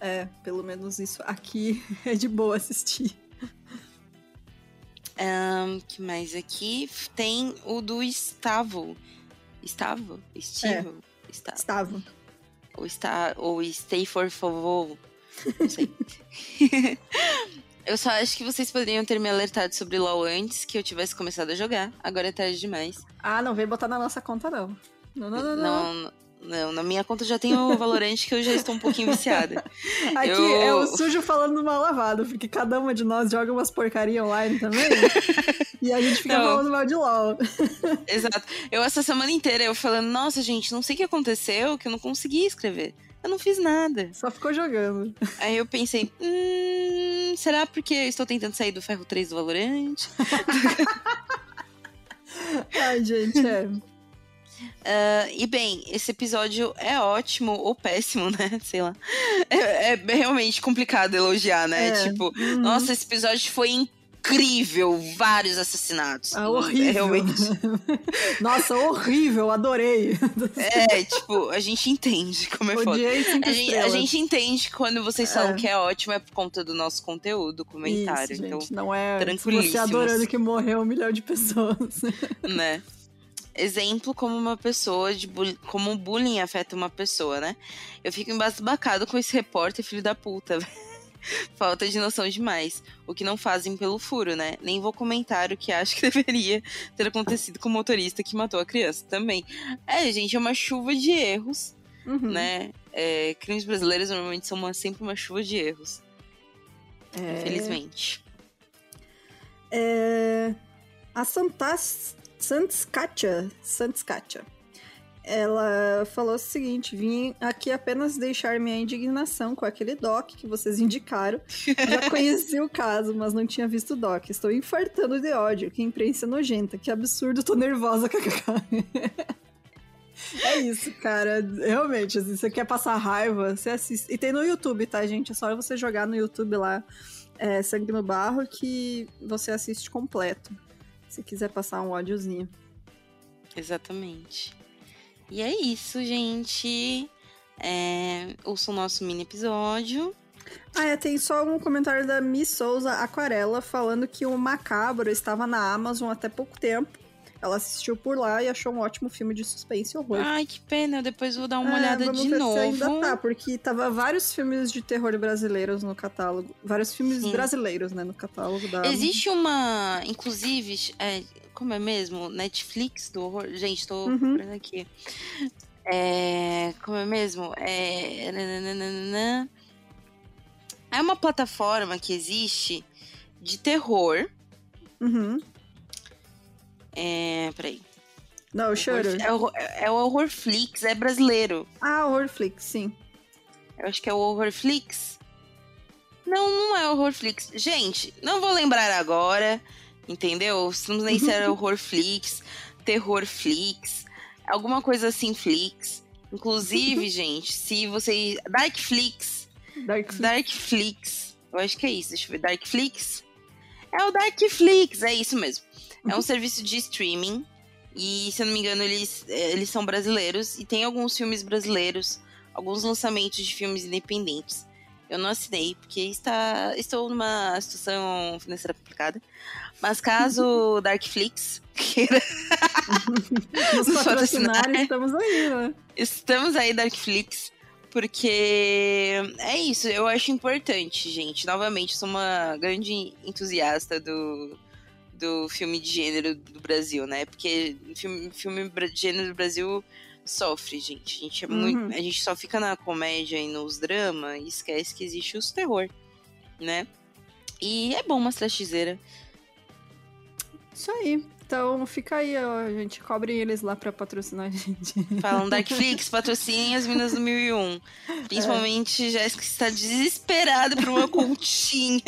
É, pelo menos isso aqui é de boa assistir. Um, que mais aqui? Tem o do Estavo. Estavo? Estivo? É. Estavo. Ou, está, ou Stay for Favor. Não sei. eu só acho que vocês poderiam ter me alertado sobre LOL antes que eu tivesse começado a jogar. Agora é tarde demais. Ah, não vem botar na nossa conta, não. Não, não, não. não. não não, na minha conta já tem o Valorant que eu já estou um pouquinho viciada. Aqui eu... é o sujo falando mal lavado, porque cada uma de nós joga umas porcaria online também. e a gente fica não. falando mal de LOL. Exato. Eu essa semana inteira eu falando, nossa, gente, não sei o que aconteceu, que eu não consegui escrever. Eu não fiz nada. Só ficou jogando. Aí eu pensei, hum, será porque eu estou tentando sair do ferro 3 do Valorant? Ai, gente, é. Uh, e bem, esse episódio é ótimo ou péssimo, né? Sei lá. É, é realmente complicado elogiar, né? É. Tipo, uhum. nossa, esse episódio foi incrível incrível, vários assassinatos. Ah, horrível. Realmente. Nossa, horrível, adorei. É, tipo, a gente entende como é foda. A gente, a gente, entende que quando vocês falam é. que é ótimo é por conta do nosso conteúdo, comentário. Isso, então, gente, não é você adorando que morreu um milhão de pessoas. Né? exemplo como uma pessoa de como o bullying afeta uma pessoa, né? Eu fico embasbacado com esse repórter filho da puta. Falta de noção demais. O que não fazem pelo furo, né? Nem vou comentar o que acho que deveria ter acontecido com o motorista que matou a criança também. É, gente, é uma chuva de erros, uhum. né? É, crimes brasileiros normalmente são uma, sempre uma chuva de erros. É... Infelizmente. É... A Santas... Sanskatia. Sanskatia ela falou o seguinte: vim aqui apenas deixar minha indignação com aquele doc que vocês indicaram. Já conheci o caso, mas não tinha visto o doc. Estou infartando de ódio. Que imprensa nojenta. Que absurdo, tô nervosa. é isso, cara. Realmente, assim, você quer passar raiva, você assiste. E tem no YouTube, tá, gente? É só você jogar no YouTube lá, é, Sangue no Barro, que você assiste completo. Se quiser passar um ódiozinho. Exatamente. E é isso, gente. É, ouça o nosso mini episódio. Ah, é, tem só um comentário da Miss Souza Aquarela falando que o Macabro estava na Amazon até pouco tempo. Ela assistiu por lá e achou um ótimo filme de suspense e horror. Ai, que pena, eu depois vou dar uma é, olhada de novo. ainda tá, porque tava vários filmes de terror brasileiros no catálogo. Vários filmes Sim. brasileiros, né, no catálogo da Existe uma, inclusive, é, como é mesmo? Netflix do horror. Gente, tô uhum. procurando aqui. É, como é mesmo? É, é uma plataforma que existe de terror. Uhum. É, peraí. Não, eu choro. É o, é o Horrorflix, é brasileiro. Ah, Horrorflix, sim. Eu acho que é o Horrorflix. Não, não é o Horrorflix. Gente, não vou lembrar agora entendeu? Não nem se era horror flix, terror flix, alguma coisa assim flix. Inclusive, gente, se vocês. Darkflix. Darkflix. Darkflix. Eu acho que é isso. Deixa eu ver. Darkflix? É o Darkflix, é isso mesmo. É um serviço de streaming. E, se eu não me engano, eles, eh, eles são brasileiros. E tem alguns filmes brasileiros, alguns lançamentos de filmes independentes. Eu não assinei, porque está, estou numa situação financeira complicada. Mas caso Darkflix queira nos patrocinar, estamos aí, né? Estamos aí, Darkflix, porque é isso, eu acho importante, gente. Novamente, sou uma grande entusiasta do, do filme de gênero do Brasil, né? Porque filme, filme de gênero do Brasil sofre, gente. A gente, é uhum. muito, a gente só fica na comédia e nos dramas e esquece que existe os terror, né? E é bom uma trashzeira. Isso aí. Então fica aí, ó, a gente cobre eles lá pra patrocinar a gente. Falam Darkflix, patrocinem as minas do 1001. Principalmente é. Jéssica está desesperada por uma continha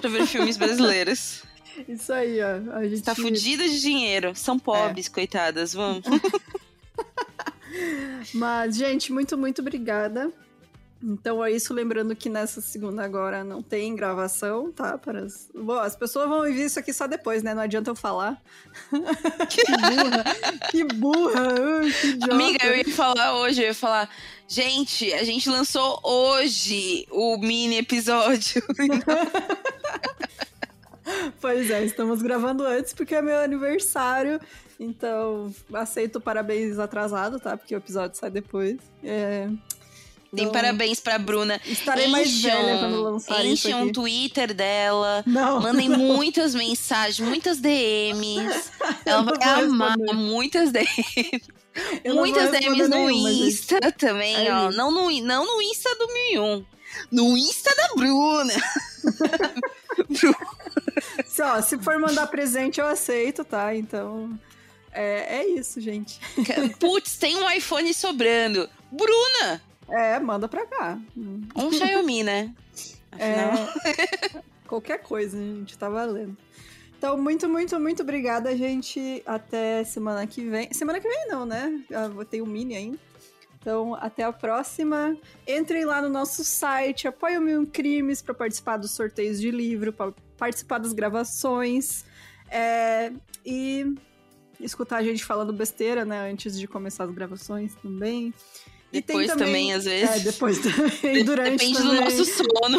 pra ver filmes brasileiros. Isso aí, ó. A gente... Está fodida de dinheiro. São pobres, é. coitadas, vamos. Mas, gente, muito, muito obrigada. Então é isso, lembrando que nessa segunda agora não tem gravação, tá? Para as... Bom, as pessoas vão ouvir isso aqui só depois, né? Não adianta eu falar. que burra! que burra! Que idiota. Amiga, eu ia falar hoje, eu ia falar. Gente, a gente lançou hoje o mini episódio. pois é, estamos gravando antes porque é meu aniversário. Então, aceito parabéns atrasado, tá? Porque o episódio sai depois. É... Deem então, parabéns pra Bruna. Estarei encham, mais velha quando lançar Enchem o Twitter dela. Não, mandem não. muitas mensagens, muitas DMs. Ela vai amar muitas DMs. Eu muitas DMs no nenhuma, Insta gente. também, é ó. Não no, não no Insta do 1001. No Insta da Bruna. se, ó, se for mandar presente, eu aceito, tá? Então. É, é isso, gente. Putz, tem um iPhone sobrando. Bruna! É, manda pra cá. Um Xiaomi, né? É, qualquer coisa, gente, tá valendo. Então, muito, muito, muito obrigada, gente. Até semana que vem. Semana que vem não, né? vou ter um mini ainda. Então, até a próxima. Entrem lá no nosso site, apoiem Mil Crimes para participar dos sorteios de livro, para participar das gravações. É, e escutar a gente falando besteira, né? Antes de começar as gravações também. Depois também, também, às vezes. É, depois também, durante Depende também. do nosso sono.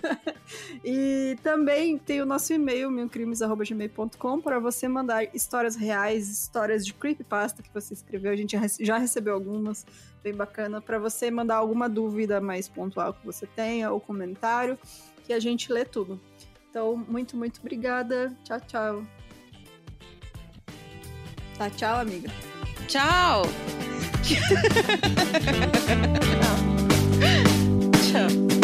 e também tem o nosso e-mail, milcrimes.gmail.com, para você mandar histórias reais, histórias de creepypasta que você escreveu. A gente já recebeu algumas, bem bacana, para você mandar alguma dúvida mais pontual que você tenha, ou comentário, que a gente lê tudo. Então, muito, muito obrigada. Tchau, tchau. Tá, tchau, amiga. Tchau! 哈哈哈哈哈哈